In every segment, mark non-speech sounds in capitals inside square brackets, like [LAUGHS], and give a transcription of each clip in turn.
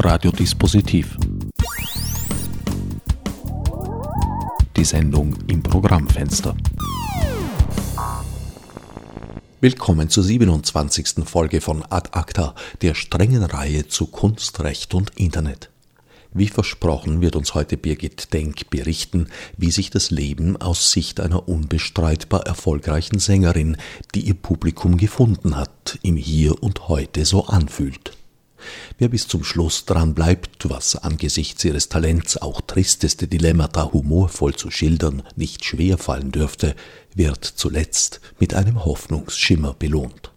Radiodispositiv. Die Sendung im Programmfenster. Willkommen zur 27. Folge von Ad Acta, der strengen Reihe zu Kunst, Recht und Internet. Wie versprochen wird uns heute Birgit Denk berichten, wie sich das Leben aus Sicht einer unbestreitbar erfolgreichen Sängerin, die ihr Publikum gefunden hat, im Hier und Heute so anfühlt. Wer bis zum Schluss dran bleibt, was angesichts ihres Talents auch tristeste Dilemmata humorvoll zu schildern nicht schwer fallen dürfte, wird zuletzt mit einem Hoffnungsschimmer belohnt.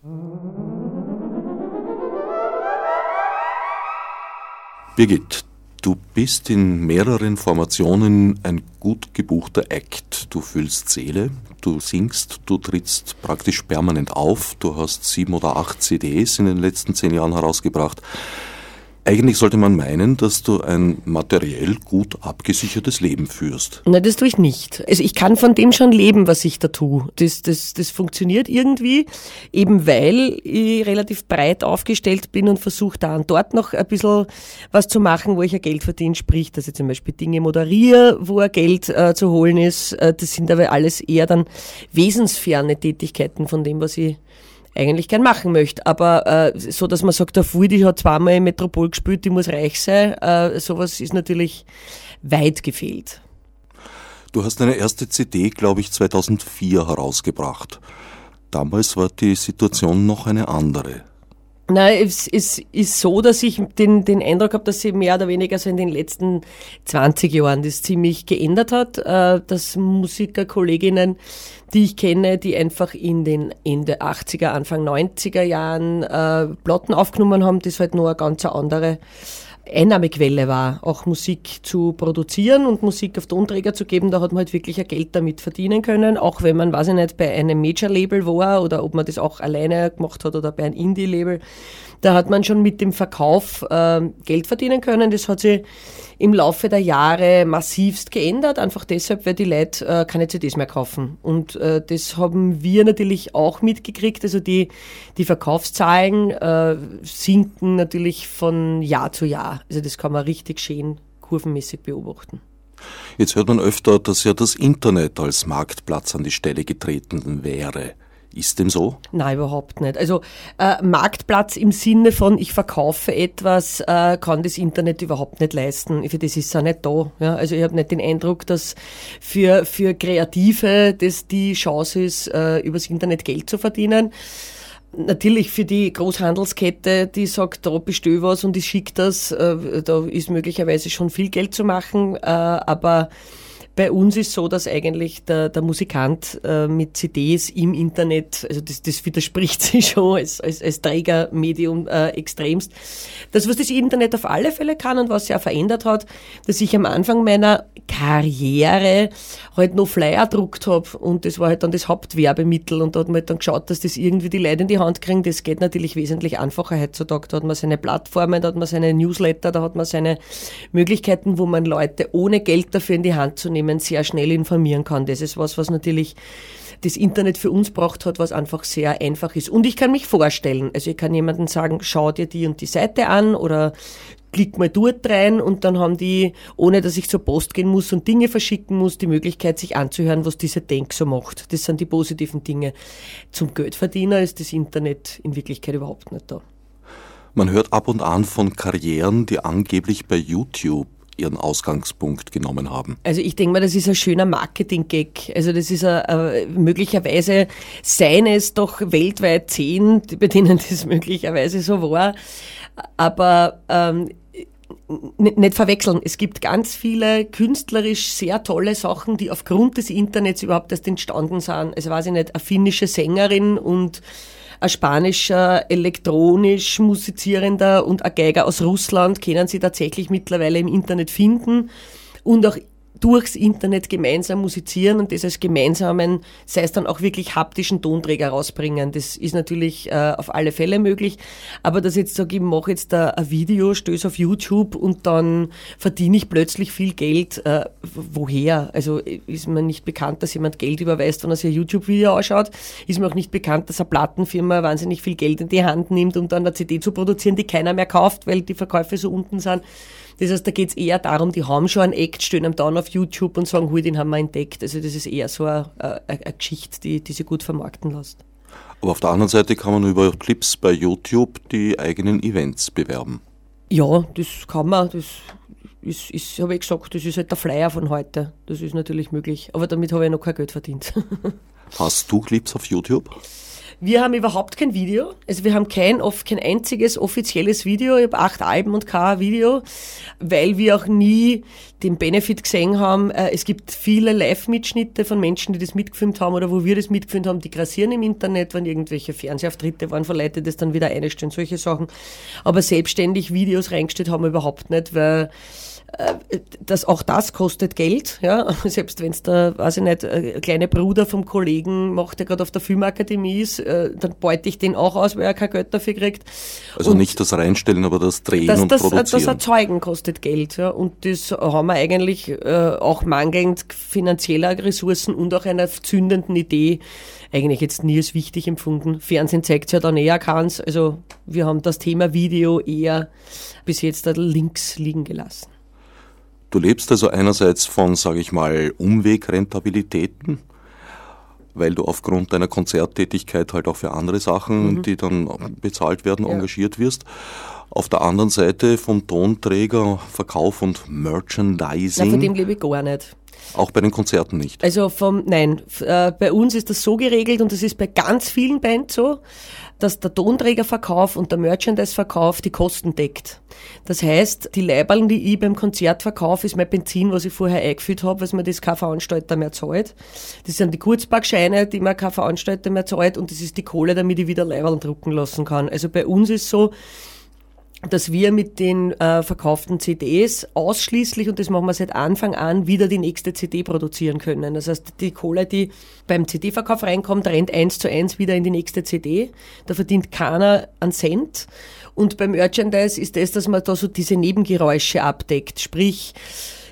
Birgit, du bist in mehreren Formationen ein gut gebuchter Act. Du fühlst Seele, du singst, du trittst praktisch permanent auf, du hast sieben oder acht CDs in den letzten zehn Jahren herausgebracht. Eigentlich sollte man meinen, dass du ein materiell gut abgesichertes Leben führst. Nein, das tue ich nicht. Also ich kann von dem schon leben, was ich da tue. Das, das, das funktioniert irgendwie, eben weil ich relativ breit aufgestellt bin und versuche da und dort noch ein bisschen was zu machen, wo ich ein Geld verdiene. Sprich, dass ich zum Beispiel Dinge moderiere, wo ein Geld äh, zu holen ist. Äh, das sind aber alles eher dann wesensferne Tätigkeiten von dem, was ich eigentlich gern machen möchte. Aber äh, so, dass man sagt, der Fui, die hat zweimal im Metropol gespielt, die muss reich sein, äh, sowas ist natürlich weit gefehlt. Du hast deine erste CD, glaube ich, 2004 herausgebracht. Damals war die Situation noch eine andere. Nein, es, es ist so, dass ich den, den Eindruck habe, dass sich mehr oder weniger so in den letzten 20 Jahren das ziemlich geändert hat, äh, dass Musikerkolleginnen, die ich kenne, die einfach in den Ende 80er, Anfang 90er Jahren äh, Platten aufgenommen haben, das halt nur eine ganz andere Einnahmequelle war, auch Musik zu produzieren und Musik auf Tonträger zu geben. Da hat man halt wirklich ein Geld damit verdienen können, auch wenn man, weiß ich nicht, bei einem Major-Label war oder ob man das auch alleine gemacht hat oder bei einem Indie-Label. Da hat man schon mit dem Verkauf äh, Geld verdienen können. Das hat sich im Laufe der Jahre massivst geändert, einfach deshalb, weil die Leute äh, keine CDs mehr kaufen. Und äh, das haben wir natürlich auch mitgekriegt. Also die, die Verkaufszahlen äh, sinken natürlich von Jahr zu Jahr. Also das kann man richtig schön kurvenmäßig beobachten. Jetzt hört man öfter, dass ja das Internet als Marktplatz an die Stelle getreten wäre. Ist dem so? Nein, überhaupt nicht. Also äh, Marktplatz im Sinne von, ich verkaufe etwas, äh, kann das Internet überhaupt nicht leisten. Für das ist es auch nicht da. Ja? Also ich habe nicht den Eindruck, dass für, für Kreative das die Chance ist, äh, übers Internet Geld zu verdienen. Natürlich für die Großhandelskette, die sagt, da bestell was und ich schicke das, äh, da ist möglicherweise schon viel Geld zu machen, äh, aber bei uns ist so, dass eigentlich der, der Musikant äh, mit CDs im Internet, also das, das widerspricht [LAUGHS] sich schon als, als, als Trägermedium äh, extremst. Das, was das Internet auf alle Fälle kann und was sich auch verändert hat, dass ich am Anfang meiner Karriere halt noch Flyer druckt habe und das war halt dann das Hauptwerbemittel und da hat man halt dann geschaut, dass das irgendwie die Leute in die Hand kriegen. Das geht natürlich wesentlich einfacher heutzutage. Da hat man seine Plattformen, da hat man seine Newsletter, da hat man seine Möglichkeiten, wo man Leute ohne Geld dafür in die Hand zu nehmen Unternehmen sehr schnell informieren kann. Das ist was, was natürlich das Internet für uns braucht hat, was einfach sehr einfach ist. Und ich kann mich vorstellen, also ich kann jemandem sagen, schau dir die und die Seite an oder klick mal dort rein und dann haben die, ohne dass ich zur Post gehen muss und Dinge verschicken muss, die Möglichkeit, sich anzuhören, was diese Denk so macht. Das sind die positiven Dinge. Zum Geldverdiener ist das Internet in Wirklichkeit überhaupt nicht da. Man hört ab und an von Karrieren, die angeblich bei YouTube ihren Ausgangspunkt genommen haben? Also ich denke mal, das ist ein schöner Marketing-Gag. Also das ist ein, ein, möglicherweise seien es doch weltweit zehn, bei denen [LAUGHS] das möglicherweise so war. Aber ähm, nicht verwechseln. Es gibt ganz viele künstlerisch sehr tolle Sachen, die aufgrund des Internets überhaupt erst entstanden sind. Also weiß ich nicht, eine finnische Sängerin und ein spanischer elektronisch musizierender und ein Geiger aus Russland können Sie tatsächlich mittlerweile im Internet finden. Und auch durchs Internet gemeinsam musizieren und das als gemeinsamen, sei es dann auch wirklich haptischen Tonträger rausbringen. Das ist natürlich äh, auf alle Fälle möglich. Aber dass jetzt sage, ich mache jetzt da ein Video, stöße auf YouTube und dann verdiene ich plötzlich viel Geld, äh, woher? Also ist mir nicht bekannt, dass jemand Geld überweist, wenn er sich ein YouTube-Video anschaut. Ist mir auch nicht bekannt, dass eine Plattenfirma wahnsinnig viel Geld in die Hand nimmt, um dann eine CD zu produzieren, die keiner mehr kauft, weil die Verkäufe so unten sind. Das heißt, da geht es eher darum, die haben schon einen Act, stehen am Down auf YouTube und sagen, hui, den haben wir entdeckt. Also das ist eher so eine, eine, eine Geschichte, die, die sich gut vermarkten lässt. Aber auf der anderen Seite kann man über Clips bei YouTube die eigenen Events bewerben. Ja, das kann man. Das ist, ist habe ich gesagt, das ist halt der Flyer von heute. Das ist natürlich möglich. Aber damit habe ich noch kein Geld verdient. [LAUGHS] Hast du Clips auf YouTube? Wir haben überhaupt kein Video. Also wir haben kein, kein einziges offizielles Video. Ich habe acht Alben und kein Video, weil wir auch nie den Benefit gesehen haben. Äh, es gibt viele Live-Mitschnitte von Menschen, die das mitgefilmt haben oder wo wir das mitgefilmt haben, die grassieren im Internet, wenn irgendwelche Fernsehauftritte waren, verleitet das dann wieder einstellen, solche Sachen. Aber selbstständig Videos reingestellt haben wir überhaupt nicht, weil das, auch das kostet Geld, ja. [LAUGHS] Selbst wenn es da, weiß ich nicht, äh, kleine Bruder vom Kollegen macht, der gerade auf der Filmakademie ist, äh, dann beute ich den auch aus, weil er kein Geld dafür kriegt. Also und nicht das Reinstellen, aber das Drehen das, und das, Produzieren. Das Erzeugen kostet Geld, ja. Und das haben wir eigentlich äh, auch mangelnd finanzieller Ressourcen und auch einer zündenden Idee eigentlich jetzt nie als wichtig empfunden. Fernsehen zeigt ja dann eher keins. Also wir haben das Thema Video eher bis jetzt links liegen gelassen. Du lebst also einerseits von, sage ich mal, Umwegrentabilitäten, weil du aufgrund deiner Konzerttätigkeit halt auch für andere Sachen, mhm. die dann bezahlt werden, ja. engagiert wirst. Auf der anderen Seite vom Tonträger, Verkauf und Merchandising. Na, von dem lebe ich gar nicht. Auch bei den Konzerten nicht? Also vom, nein, äh, bei uns ist das so geregelt und das ist bei ganz vielen Bands so, dass der Tonträgerverkauf und der Merchandise-Verkauf die Kosten deckt. Das heißt, die Leiberln, die ich beim Konzert verkaufe, ist mein Benzin, was ich vorher eingefüllt habe, was mir das kein Veranstalter mehr zahlt. Das sind die Kurzparkscheine, die mir kein Veranstalter mehr zahlt und das ist die Kohle, damit ich wieder Leiberln drucken lassen kann. Also bei uns ist so, dass wir mit den äh, verkauften CDs ausschließlich, und das machen wir seit Anfang an, wieder die nächste CD produzieren können. Das heißt, die Kohle, die beim CD-Verkauf reinkommt, rennt eins zu eins wieder in die nächste CD. Da verdient keiner einen Cent. Und beim Merchandise ist das, dass man da so diese Nebengeräusche abdeckt. Sprich,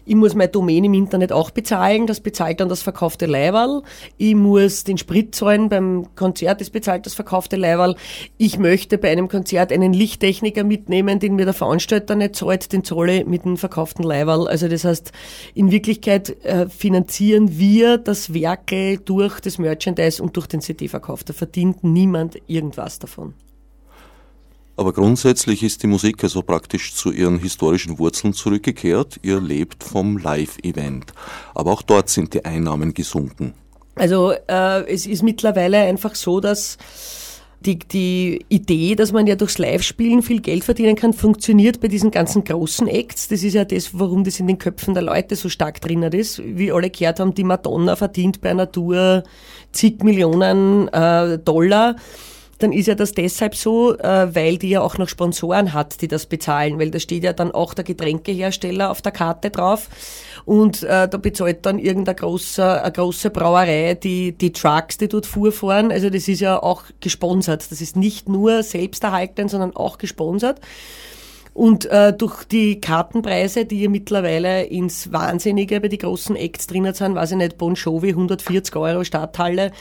ich muss meine Domain im Internet auch bezahlen, das bezahlt dann das verkaufte Leiberl. Ich muss den Sprit zahlen beim Konzert, das bezahlt das verkaufte Leiberl. Ich möchte bei einem Konzert einen Lichttechniker mitnehmen, den mir der Veranstalter nicht zahlt, den ich mit dem verkauften Leiberl. Also das heißt, in Wirklichkeit äh, finanzieren wir das Werke durch das Merchandise und durch den CD-Verkauf. Da verdient niemand irgendwas davon. Aber grundsätzlich ist die Musik also praktisch zu ihren historischen Wurzeln zurückgekehrt. Ihr lebt vom Live-Event. Aber auch dort sind die Einnahmen gesunken. Also äh, es ist mittlerweile einfach so, dass die, die Idee, dass man ja durchs Live-Spielen viel Geld verdienen kann, funktioniert bei diesen ganzen großen Acts. Das ist ja das, warum das in den Köpfen der Leute so stark drinnen ist. Wie alle gehört haben, die Madonna verdient bei Tour zig Millionen äh, Dollar dann ist ja das deshalb so, äh, weil die ja auch noch Sponsoren hat, die das bezahlen, weil da steht ja dann auch der Getränkehersteller auf der Karte drauf und äh, da bezahlt dann irgendeine große, eine große Brauerei die, die Trucks, die dort fuhrfahren. Also das ist ja auch gesponsert. Das ist nicht nur selbsterhaltend, sondern auch gesponsert. Und äh, durch die Kartenpreise, die ja mittlerweile ins Wahnsinnige bei den großen Acts drinnen sind, weiß ich nicht, Bon Jovi 140 Euro Stadthalle,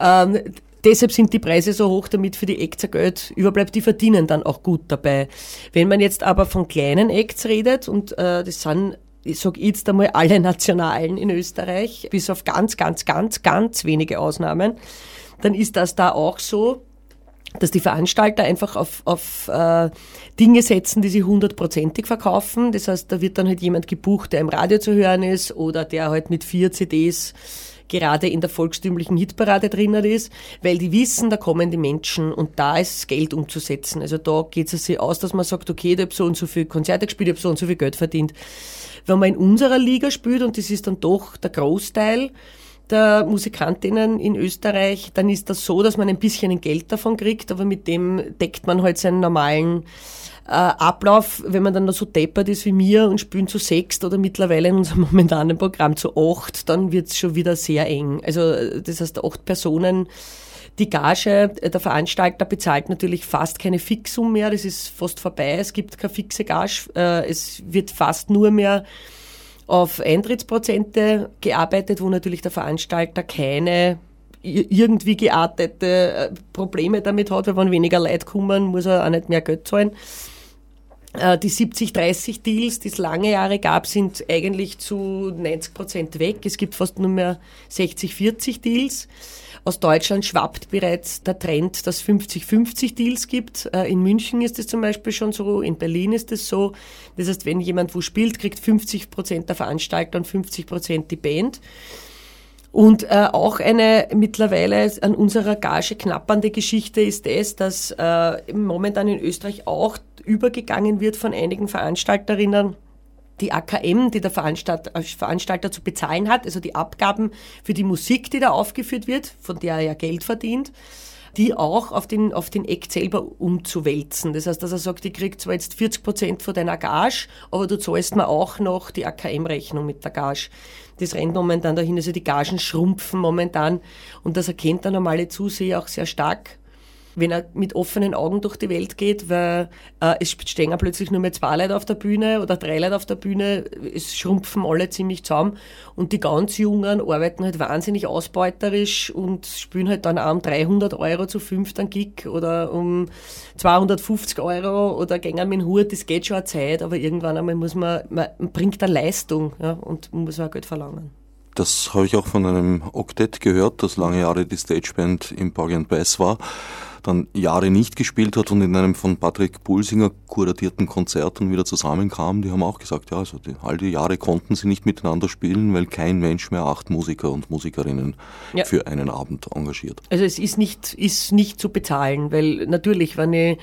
ähm, Deshalb sind die Preise so hoch, damit für die Acts Geld überbleibt. Die verdienen dann auch gut dabei. Wenn man jetzt aber von kleinen Acts redet, und äh, das sind ich sage jetzt einmal alle Nationalen in Österreich, bis auf ganz, ganz, ganz, ganz wenige Ausnahmen, dann ist das da auch so, dass die Veranstalter einfach auf, auf äh, Dinge setzen, die sie hundertprozentig verkaufen. Das heißt, da wird dann halt jemand gebucht, der im Radio zu hören ist oder der halt mit vier CDs gerade in der volkstümlichen Hitparade drinnen ist, weil die wissen, da kommen die Menschen und da ist Geld umzusetzen. Also da geht es sich aus, dass man sagt, okay, ich habe so und so viel Konzerte gespielt, ich habe so und so viel Geld verdient. Wenn man in unserer Liga spielt, und das ist dann doch der Großteil, der Musikantinnen in Österreich, dann ist das so, dass man ein bisschen Geld davon kriegt, aber mit dem deckt man halt seinen normalen äh, Ablauf, wenn man dann noch so deppert ist wie mir und spielen zu sechst oder mittlerweile in unserem [LAUGHS] momentanen Programm zu acht, dann wird's schon wieder sehr eng. Also das heißt, acht Personen. Die Gage, der Veranstalter bezahlt natürlich fast keine Fixum mehr, das ist fast vorbei, es gibt keine fixe Gage, äh, es wird fast nur mehr auf Eintrittsprozente gearbeitet, wo natürlich der Veranstalter keine irgendwie geartete äh, Probleme damit hat, weil wenn weniger Leute kommen, muss er auch nicht mehr Geld zahlen. Äh, die 70-30 Deals, die es lange Jahre gab, sind eigentlich zu 90 Prozent weg. Es gibt fast nur mehr 60-40 Deals. Aus Deutschland schwappt bereits der Trend, dass 50-50 Deals gibt. Äh, in München ist es zum Beispiel schon so, in Berlin ist es so. Das heißt, wenn jemand wo spielt, kriegt 50 Prozent der Veranstalter und 50 Prozent die Band. Und äh, auch eine mittlerweile an unserer Gage knappernde Geschichte ist es, dass äh, momentan in Österreich auch übergegangen wird von einigen Veranstalterinnen, die AKM, die der Veranstalter, äh, Veranstalter zu bezahlen hat, also die Abgaben für die Musik, die da aufgeführt wird, von der er ja Geld verdient, die auch auf den, auf den Act selber umzuwälzen. Das heißt, dass er sagt, ich krieg zwar jetzt 40 Prozent von deiner Gage, aber du zahlst mir auch noch die AKM-Rechnung mit der Gage. Das rennt momentan dahin, also die Gagen schrumpfen momentan und das erkennt der normale Zuseher auch sehr stark wenn er mit offenen Augen durch die Welt geht, weil äh, es stehen plötzlich nur mehr zwei Leute auf der Bühne oder drei Leute auf der Bühne, es schrumpfen alle ziemlich zusammen und die ganz Jungen arbeiten halt wahnsinnig ausbeuterisch und spielen halt dann auch um 300 Euro zu fünft an Gig oder um 250 Euro oder gehen mit dem Hut, das geht schon eine Zeit, aber irgendwann einmal muss man, man bringt eine Leistung ja, und muss auch Geld verlangen. Das habe ich auch von einem Oktett gehört, das lange Jahre die Stageband im Buggy Bass war dann Jahre nicht gespielt hat und in einem von Patrick Pulsinger kuratierten Konzert dann wieder zusammenkam, die haben auch gesagt, ja, also die, all die Jahre konnten sie nicht miteinander spielen, weil kein Mensch mehr acht Musiker und Musikerinnen ja. für einen Abend engagiert. Also es ist nicht, ist nicht zu bezahlen, weil natürlich, wenn ich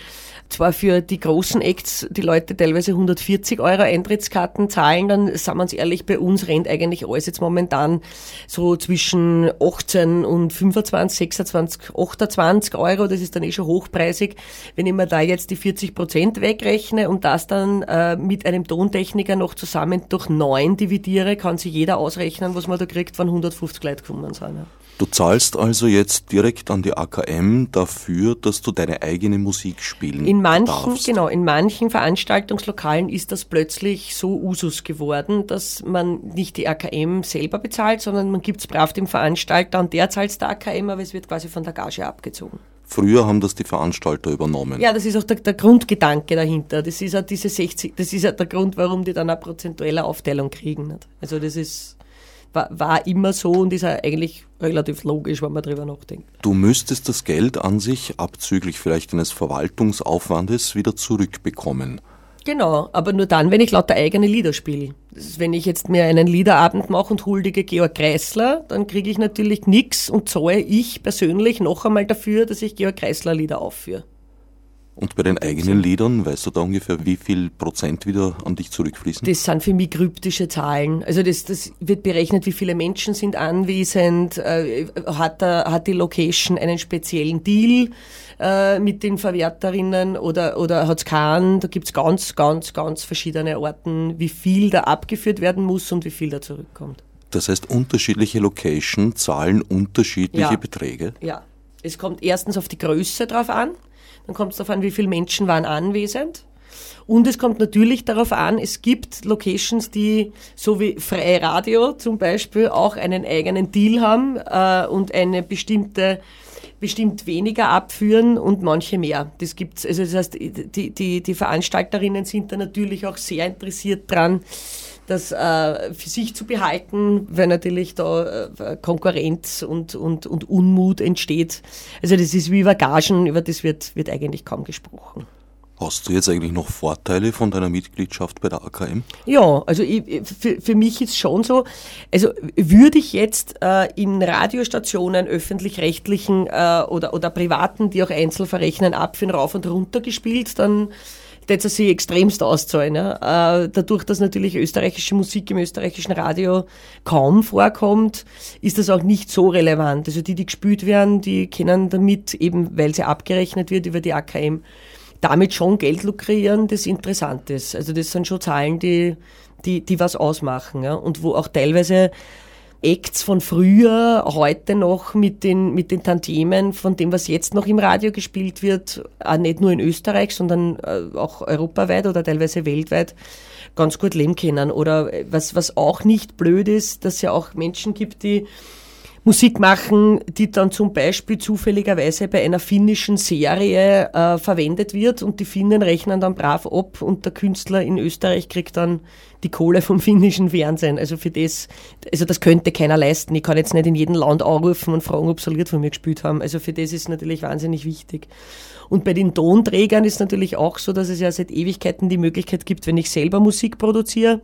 zwar für die großen Acts die Leute teilweise 140 Euro Eintrittskarten zahlen, dann sagen wir uns ehrlich, bei uns rennt eigentlich alles jetzt momentan so zwischen 18 und 25, 26, 28 Euro. Das ist ist dann eh schon hochpreisig. Wenn ich mir da jetzt die 40 Prozent wegrechne und das dann äh, mit einem Tontechniker noch zusammen durch neun dividiere, kann sich jeder ausrechnen, was man da kriegt, wenn 150 Leute kommen sind. Ja. Du zahlst also jetzt direkt an die AKM dafür, dass du deine eigene Musik spielen in manchen, darfst. Genau, in manchen Veranstaltungslokalen ist das plötzlich so Usus geworden, dass man nicht die AKM selber bezahlt, sondern man gibt es brav dem Veranstalter und der zahlt der AKM, aber es wird quasi von der Gage abgezogen. Früher haben das die Veranstalter übernommen. Ja, das ist auch der, der Grundgedanke dahinter. Das ist auch diese 60, das ist auch der Grund, warum die dann eine prozentuelle Aufteilung kriegen. Nicht? Also das ist, war, war immer so und ist auch eigentlich relativ logisch, wenn man darüber nachdenkt. Du müsstest das Geld an sich, abzüglich vielleicht eines Verwaltungsaufwandes, wieder zurückbekommen. Genau, aber nur dann, wenn ich lauter eigene Lieder spiele. Wenn ich jetzt mir einen Liederabend mache und huldige Georg Kreisler, dann kriege ich natürlich nichts und zahle ich persönlich noch einmal dafür, dass ich Georg Kreisler Lieder aufführe. Und bei den eigenen Liedern, weißt du da ungefähr, wie viel Prozent wieder an dich zurückfließen? Das sind für mich kryptische Zahlen. Also das, das wird berechnet, wie viele Menschen sind anwesend, äh, hat, der, hat die Location einen speziellen Deal äh, mit den Verwerterinnen oder, oder hat es keinen. Da gibt es ganz, ganz, ganz verschiedene Orten, wie viel da abgeführt werden muss und wie viel da zurückkommt. Das heißt, unterschiedliche Location zahlen unterschiedliche ja. Beträge? Ja. Es kommt erstens auf die Größe drauf an, dann kommt es darauf an, wie viele Menschen waren anwesend. Und es kommt natürlich darauf an, es gibt Locations, die so wie Freie Radio zum Beispiel auch einen eigenen Deal haben äh, und eine bestimmte bestimmt weniger abführen und manche mehr. Das gibt's. Also das heißt, die, die, die Veranstalterinnen sind da natürlich auch sehr interessiert dran, das äh, für sich zu behalten, weil natürlich da äh, Konkurrenz und, und, und Unmut entsteht. Also das ist wie über Gagen, über das wird, wird eigentlich kaum gesprochen. Hast du jetzt eigentlich noch Vorteile von deiner Mitgliedschaft bei der AKM? Ja, also ich, für, für mich ist schon so, also würde ich jetzt äh, in Radiostationen, öffentlich-rechtlichen äh, oder, oder privaten, die auch Einzelverrechnen, abführen, rauf und runter gespielt, dann das sich extremst auszahlen. Ja. Äh, dadurch, dass natürlich österreichische Musik im österreichischen Radio kaum vorkommt, ist das auch nicht so relevant. Also die, die gespielt werden, die können damit eben, weil sie abgerechnet wird über die AKM, damit schon Geld lukrieren, das interessant ist. Also das sind schon Zahlen, die, die, die was ausmachen. Ja. Und wo auch teilweise Acts von früher heute noch mit den, mit den Tantiemen von dem, was jetzt noch im Radio gespielt wird, auch nicht nur in Österreich, sondern äh, auch europaweit oder teilweise weltweit ganz gut leben können. Oder was, was auch nicht blöd ist, dass es ja auch Menschen gibt, die Musik machen, die dann zum Beispiel zufälligerweise bei einer finnischen Serie äh, verwendet wird und die Finnen rechnen dann brav ab und der Künstler in Österreich kriegt dann die Kohle vom [LAUGHS] finnischen Fernsehen. Also für das, also das könnte keiner leisten. Ich kann jetzt nicht in jedem Land anrufen und fragen, ob sie Lied von mir gespielt haben. Also für das ist natürlich wahnsinnig wichtig. Und bei den Tonträgern ist natürlich auch so, dass es ja seit Ewigkeiten die Möglichkeit gibt, wenn ich selber Musik produziere,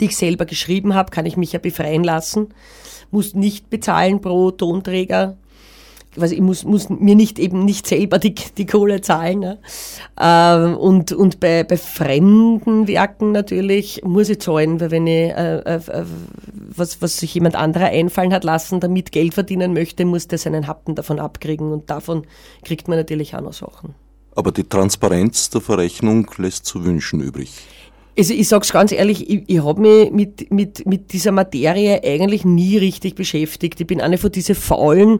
die ich selber geschrieben habe, kann ich mich ja befreien lassen muss nicht bezahlen pro Tonträger. Also ich muss, muss mir nicht eben nicht selber die, die Kohle zahlen. Ne? Ähm, und und bei, bei fremden Werken natürlich muss ich zahlen, weil wenn ich äh, äh, äh, was, was sich jemand anderer einfallen hat lassen, damit Geld verdienen möchte, muss der seinen Happen davon abkriegen und davon kriegt man natürlich auch noch Sachen. Aber die Transparenz der Verrechnung lässt zu wünschen übrig. Also ich sage es ganz ehrlich, ich, ich habe mich mit, mit, mit dieser Materie eigentlich nie richtig beschäftigt. Ich bin eine von diesen Faulen,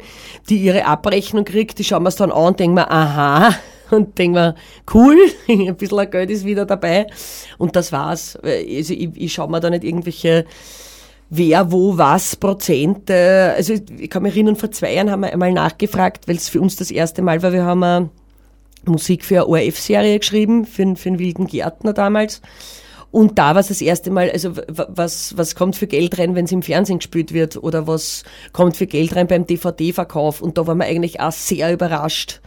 die ihre Abrechnung kriegt, die schauen wir es dann an [LAUGHS] und denken mir, aha, und denken mir, cool, [LAUGHS] ein bisschen Geld ist wieder dabei. Und das war's. Also ich, ich schaue mir da nicht irgendwelche wer, wo, was, Prozente. Also ich kann mich erinnern, vor zwei Jahren haben wir einmal nachgefragt, weil es für uns das erste Mal war, wir haben Musik für eine ORF-Serie geschrieben, für, für einen wilden Gärtner damals. Und da war es das erste Mal, also was, was kommt für Geld rein, wenn es im Fernsehen gespielt wird oder was kommt für Geld rein beim DVD-Verkauf. Und da waren wir eigentlich auch sehr überrascht,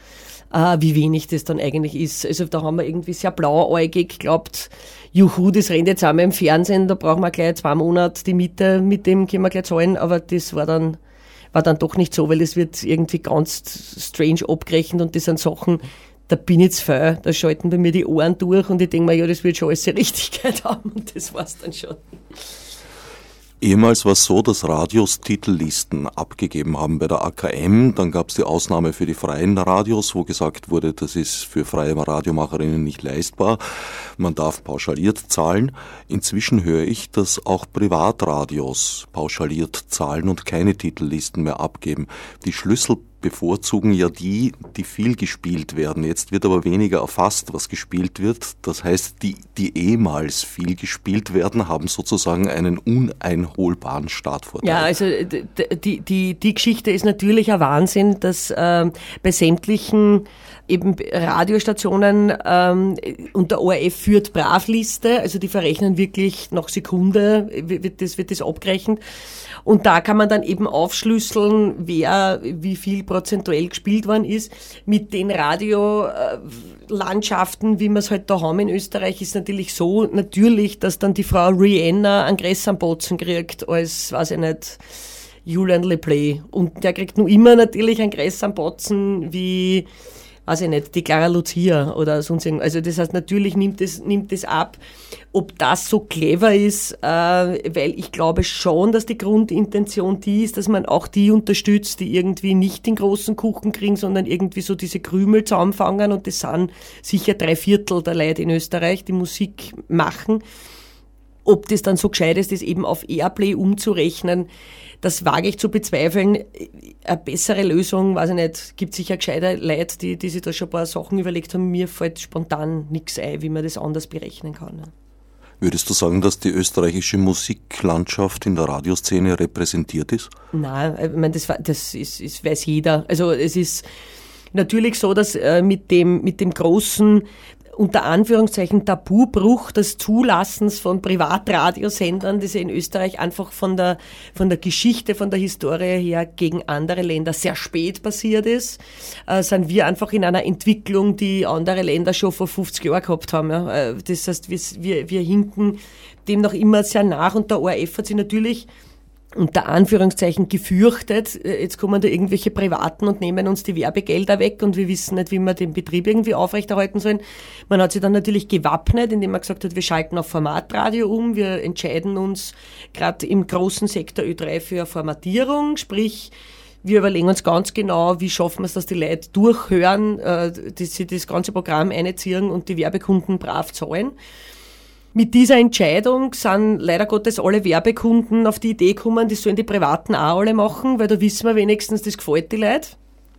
äh, wie wenig das dann eigentlich ist. Also da haben wir irgendwie sehr blauäugig geglaubt, juhu, das rennt jetzt einmal im Fernsehen, da brauchen wir gleich zwei Monate die Miete, mit dem können wir gleich zahlen. Aber das war dann, war dann doch nicht so, weil es wird irgendwie ganz strange abgerechnet und das sind Sachen, da bin ich jetzt fein, da schalten bei mir die Ohren durch und ich denke mir, ja, das wird schon alles die Richtigkeit [LAUGHS] haben und das war's dann schon. Ehemals war es so, dass Radios Titellisten abgegeben haben bei der AKM. Dann gab es die Ausnahme für die freien Radios, wo gesagt wurde, das ist für freie Radiomacherinnen nicht leistbar. Man darf pauschaliert zahlen. Inzwischen höre ich, dass auch Privatradios pauschaliert zahlen und keine Titellisten mehr abgeben. Die Schlüssel bevorzugen ja die, die viel gespielt werden. Jetzt wird aber weniger erfasst, was gespielt wird. Das heißt, die, die ehemals viel gespielt werden, haben sozusagen einen uneinholbaren Startvorteil. Ja, also die, die, die Geschichte ist natürlich ein Wahnsinn, dass äh, bei sämtlichen eben Radiostationen ähm, und der ORF führt Bravliste, also die verrechnen wirklich nach Sekunde, wird das, wird das abgerechnet. Und da kann man dann eben aufschlüsseln, wer wie viel prozentuell gespielt worden ist. Mit den Radiolandschaften, wie wir es halt da haben in Österreich, ist natürlich so natürlich, dass dann die Frau Rihanna einen Gress am Botzen kriegt, als, weiß ich nicht, Julian LePlay. Und der kriegt nur immer natürlich einen Gress am Botzen wie weiß ich nicht, die Clara Lucia oder sonst irgendwas. Also das heißt, natürlich nimmt es, nimmt ab. Ob das so clever ist, äh, weil ich glaube schon, dass die Grundintention die ist, dass man auch die unterstützt, die irgendwie nicht den großen Kuchen kriegen, sondern irgendwie so diese Krümel zusammenfangen und das sind sicher drei Viertel der Leute in Österreich, die Musik machen. Ob das dann so gescheit ist, das eben auf Airplay umzurechnen, das wage ich zu bezweifeln. Eine bessere Lösung, weiß ich nicht, gibt sicher gescheite Leute, die, die sich da schon ein paar Sachen überlegt haben. Mir fällt spontan nichts ein, wie man das anders berechnen kann. Würdest du sagen, dass die österreichische Musiklandschaft in der Radioszene repräsentiert ist? Nein, ich meine, das, das ist, ist, weiß jeder. Also es ist natürlich so, dass äh, mit, dem, mit dem großen unter Anführungszeichen Tabubruch des Zulassens von Privatradiosendern, das ja in Österreich einfach von der, von der Geschichte, von der Historie her gegen andere Länder sehr spät passiert ist, äh, sind wir einfach in einer Entwicklung, die andere Länder schon vor 50 Jahren gehabt haben. Ja. Äh, das heißt, wir, wir, wir hinken dem noch immer sehr nach und der ORF hat sich natürlich unter Anführungszeichen gefürchtet, äh, jetzt kommen da irgendwelche Privaten und nehmen uns die Werbegelder weg und wir wissen nicht, wie wir den Betrieb irgendwie aufrechterhalten sollen. Man hat sich dann natürlich gewappnet, indem man gesagt hat, wir schalten auf Formatradio um, wir entscheiden uns gerade im großen Sektor Ö3 für Formatierung, sprich wir überlegen uns ganz genau, wie schaffen wir es, dass die Leute durchhören, äh, dass sie das ganze Programm einziehen und die Werbekunden brav zahlen. Mit dieser Entscheidung sind leider Gottes alle Werbekunden auf die Idee gekommen, das sollen die Privaten auch alle machen, weil da wissen wir wenigstens, das gefällt die Leute.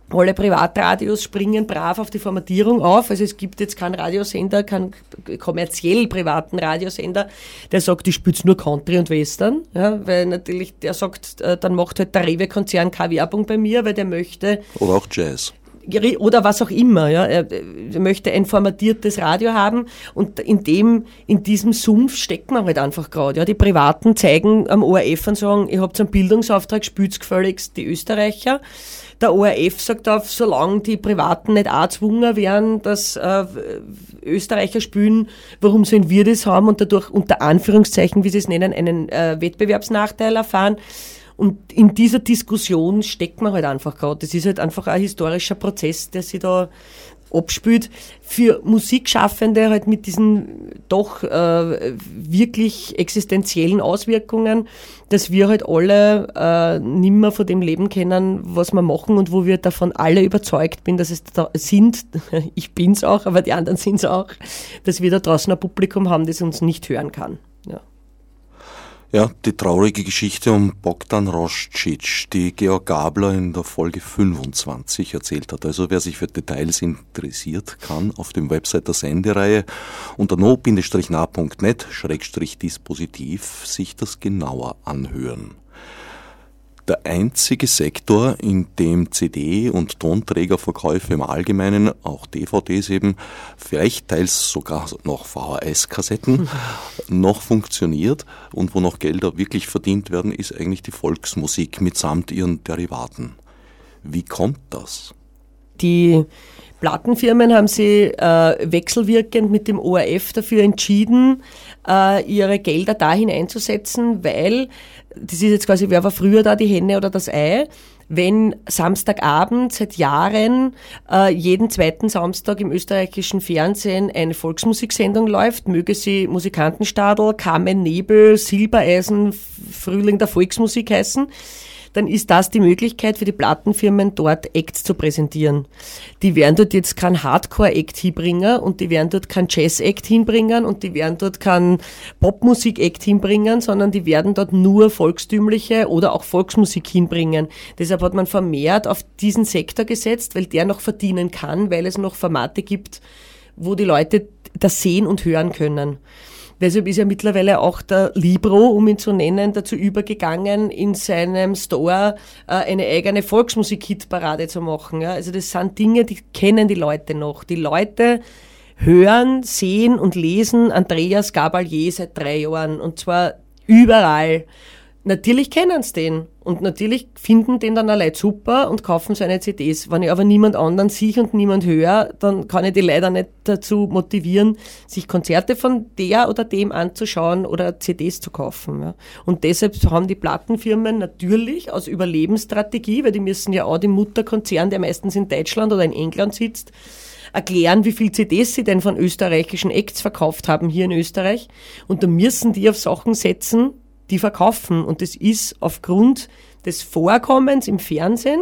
Alle Privatradios springen brav auf die Formatierung auf. Also es gibt jetzt keinen Radiosender, keinen kommerziell privaten Radiosender, der sagt, ich spiele nur Country und Western. Ja, weil natürlich der sagt, äh, dann macht halt der Rewe-Konzern keine Werbung bei mir, weil der möchte. Oder auch Jazz oder was auch immer. Ja. Er möchte ein formatiertes Radio haben und in dem, in diesem Sumpf steckt man halt einfach gerade. Ja. Die Privaten zeigen am ORF und sagen, ihr habt einen Bildungsauftrag, spült gefälligst die Österreicher. Der ORF sagt auf, solange die Privaten nicht auch gezwungen werden, dass äh, Österreicher spülen, warum sollen wir das haben und dadurch unter Anführungszeichen, wie sie es nennen, einen äh, Wettbewerbsnachteil erfahren. Und in dieser Diskussion steckt man halt einfach gerade. Das ist halt einfach ein historischer Prozess, der sich da abspült. Für Musikschaffende halt mit diesen doch äh, wirklich existenziellen Auswirkungen, dass wir halt alle äh, nimmer von dem Leben kennen, was wir machen und wo wir davon alle überzeugt bin, dass es da sind, [LAUGHS] ich bin's auch, aber die anderen sind's auch, dass wir da draußen ein Publikum haben, das uns nicht hören kann. Ja. Ja, die traurige Geschichte um Bogdan Roscic, die Georg Gabler in der Folge 25 erzählt hat. Also wer sich für Details interessiert, kann auf dem Website der Sendereihe unter no-na.net-dispositiv sich das genauer anhören der einzige Sektor, in dem CD- und Tonträgerverkäufe im Allgemeinen, auch DVDs eben, vielleicht teils sogar noch VHS-Kassetten, [LAUGHS] noch funktioniert und wo noch Gelder wirklich verdient werden, ist eigentlich die Volksmusik mitsamt ihren Derivaten. Wie kommt das? Die Plattenfirmen haben sich äh, wechselwirkend mit dem ORF dafür entschieden, äh, ihre Gelder dahin einzusetzen, weil, das ist jetzt quasi, wer war früher da, die Henne oder das Ei, wenn Samstagabend seit Jahren äh, jeden zweiten Samstag im österreichischen Fernsehen eine Volksmusiksendung läuft, möge sie Musikantenstadel, Kamen Nebel, Silbereisen, Frühling der Volksmusik heißen, dann ist das die Möglichkeit für die Plattenfirmen dort Acts zu präsentieren. Die werden dort jetzt kein Hardcore-Act hinbringen und die werden dort kein Jazz-Act hinbringen und die werden dort kein Popmusik-Act hinbringen, sondern die werden dort nur volkstümliche oder auch Volksmusik hinbringen. Deshalb hat man vermehrt auf diesen Sektor gesetzt, weil der noch verdienen kann, weil es noch Formate gibt, wo die Leute das sehen und hören können. Deshalb ist ja mittlerweile auch der Libro, um ihn zu nennen, dazu übergegangen, in seinem Store äh, eine eigene Volksmusik-Hitparade zu machen. Also das sind Dinge, die kennen die Leute noch. Die Leute hören, sehen und lesen Andreas Gabalier seit drei Jahren und zwar überall. Natürlich kennen sie den und natürlich finden den dann alle super und kaufen seine CDs. Wenn ich aber niemand anderen sehe und niemand höre, dann kann ich die leider nicht dazu motivieren, sich Konzerte von der oder dem anzuschauen oder CDs zu kaufen. Ja. Und deshalb haben die Plattenfirmen natürlich aus Überlebensstrategie, weil die müssen ja auch dem Mutterkonzern, der meistens in Deutschland oder in England sitzt, erklären, wie viel CDs sie denn von österreichischen Acts verkauft haben hier in Österreich. Und da müssen die auf Sachen setzen, die verkaufen. Und das ist aufgrund des Vorkommens im Fernsehen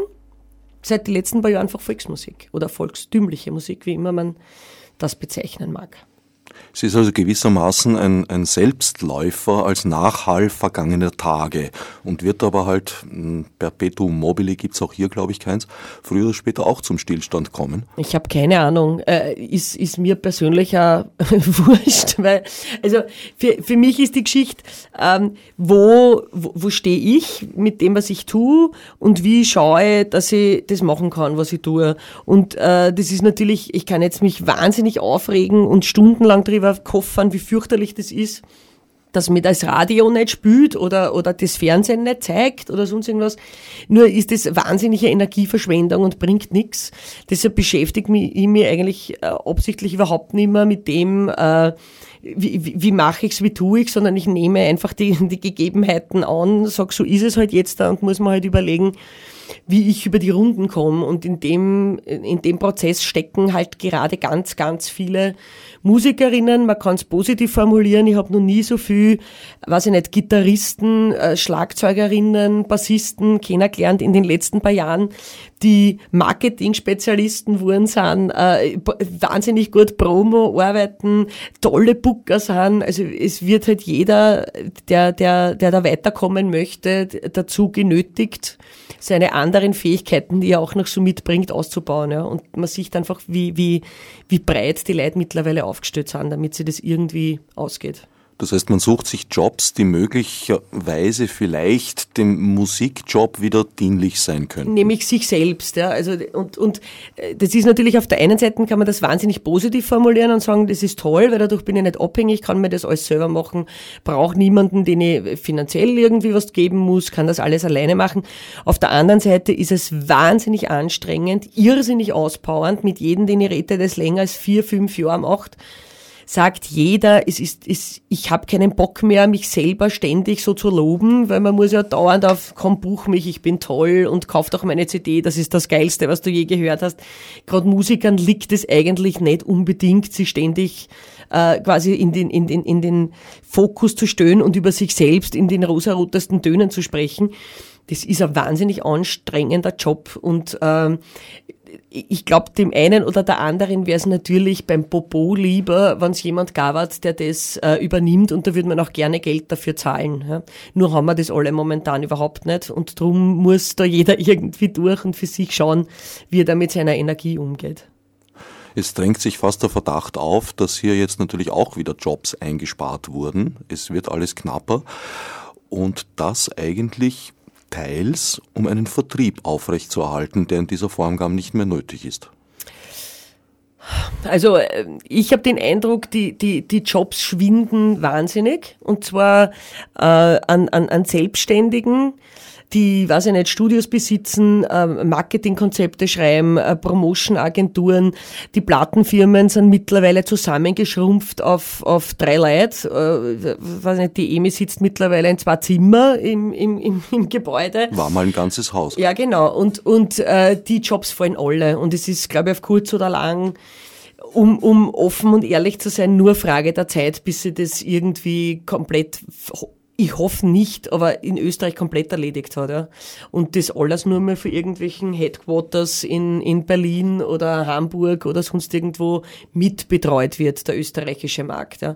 seit den letzten paar Jahren einfach Volksmusik oder volkstümliche Musik, wie immer man das bezeichnen mag. Es ist also gewissermaßen ein, ein Selbstläufer als Nachhall vergangener Tage und wird aber halt, hm, Perpetuum mobile gibt's auch hier, glaube ich, keins, früher oder später auch zum Stillstand kommen. Ich habe keine Ahnung. Äh, ist, ist mir persönlich auch [LAUGHS] wurscht, weil, also für, für mich ist die Geschichte, ähm, wo, wo, wo stehe ich mit dem, was ich tue und wie schaue, dass ich das machen kann, was ich tue. Und äh, das ist natürlich, ich kann jetzt mich wahnsinnig aufregen und stundenlang drüber drüber koffern, wie fürchterlich das ist, dass mir das Radio nicht spült oder, oder das Fernsehen nicht zeigt oder sonst irgendwas. Nur ist das wahnsinnige Energieverschwendung und bringt nichts. Deshalb beschäftigt mich, ich mich eigentlich äh, absichtlich überhaupt nicht mehr mit dem, äh, wie, wie, wie mache ich's, wie tue ich sondern ich nehme einfach die, die Gegebenheiten an, sag, so ist es halt jetzt da und muss man halt überlegen, wie ich über die Runden komme. Und in dem, in dem Prozess stecken halt gerade ganz, ganz viele Musikerinnen. Man kann es positiv formulieren. Ich habe noch nie so viel, weiß ich nicht, Gitarristen, äh, Schlagzeugerinnen, Bassisten kennengelernt in den letzten paar Jahren, die Marketing-Spezialisten wurden sind, äh, wahnsinnig gut Promo arbeiten, tolle Booker sind. Also es wird halt jeder, der, der, der da weiterkommen möchte, dazu genötigt, seine anderen Fähigkeiten, die er auch noch so mitbringt, auszubauen. Ja. Und man sieht einfach, wie, wie, wie breit die Leute mittlerweile aufgestellt sind, damit sie das irgendwie ausgeht. Das heißt, man sucht sich Jobs, die möglicherweise vielleicht dem Musikjob wieder dienlich sein können. Nämlich sich selbst, ja. Also, und, und äh, das ist natürlich auf der einen Seite kann man das wahnsinnig positiv formulieren und sagen, das ist toll, weil dadurch bin ich nicht abhängig, kann mir das alles selber machen, brauche niemanden, den ich finanziell irgendwie was geben muss, kann das alles alleine machen. Auf der anderen Seite ist es wahnsinnig anstrengend, irrsinnig auspowernd, mit jedem, den ich rede, das länger als vier, fünf Jahre macht sagt jeder, es ist, es, ich habe keinen Bock mehr, mich selber ständig so zu loben, weil man muss ja dauernd auf, komm, buch mich, ich bin toll und kauf doch meine CD, das ist das Geilste, was du je gehört hast. Gerade Musikern liegt es eigentlich nicht unbedingt, sie ständig äh, quasi in den, in, den, in den Fokus zu stöhnen und über sich selbst in den rosarotesten Tönen zu sprechen das ist ein wahnsinnig anstrengender Job und ähm, ich glaube, dem einen oder der anderen wäre es natürlich beim Popo lieber, wenn es jemand gab, der das äh, übernimmt und da würde man auch gerne Geld dafür zahlen. Ja. Nur haben wir das alle momentan überhaupt nicht und darum muss da jeder [LAUGHS] irgendwie durch und für sich schauen, wie er da mit seiner Energie umgeht. Es drängt sich fast der Verdacht auf, dass hier jetzt natürlich auch wieder Jobs eingespart wurden. Es wird alles knapper und das eigentlich teils, um einen Vertrieb aufrechtzuerhalten, der in dieser Form gar nicht mehr nötig ist. Also äh, ich habe den Eindruck, die, die, die Jobs schwinden wahnsinnig und zwar äh, an, an, an Selbstständigen, die, weiß ich nicht, Studios besitzen, äh, Marketingkonzepte schreiben, äh, Promotion-Agenturen. Die Plattenfirmen sind mittlerweile zusammengeschrumpft auf, auf drei Leute. Äh, weiß nicht, die EMI sitzt mittlerweile in zwei Zimmer im, im, im, im Gebäude. War mal ein ganzes Haus. Ja, genau. Und, und äh, die Jobs fallen alle. Und es ist, glaube ich, auf kurz oder lang um, um offen und ehrlich zu sein, nur Frage der Zeit, bis sie das irgendwie komplett ich hoffe nicht, aber in Österreich komplett erledigt hat. Ja. Und das alles nur mehr für irgendwelchen Headquarters in, in Berlin oder Hamburg oder sonst irgendwo mitbetreut wird, der österreichische Markt. Ja.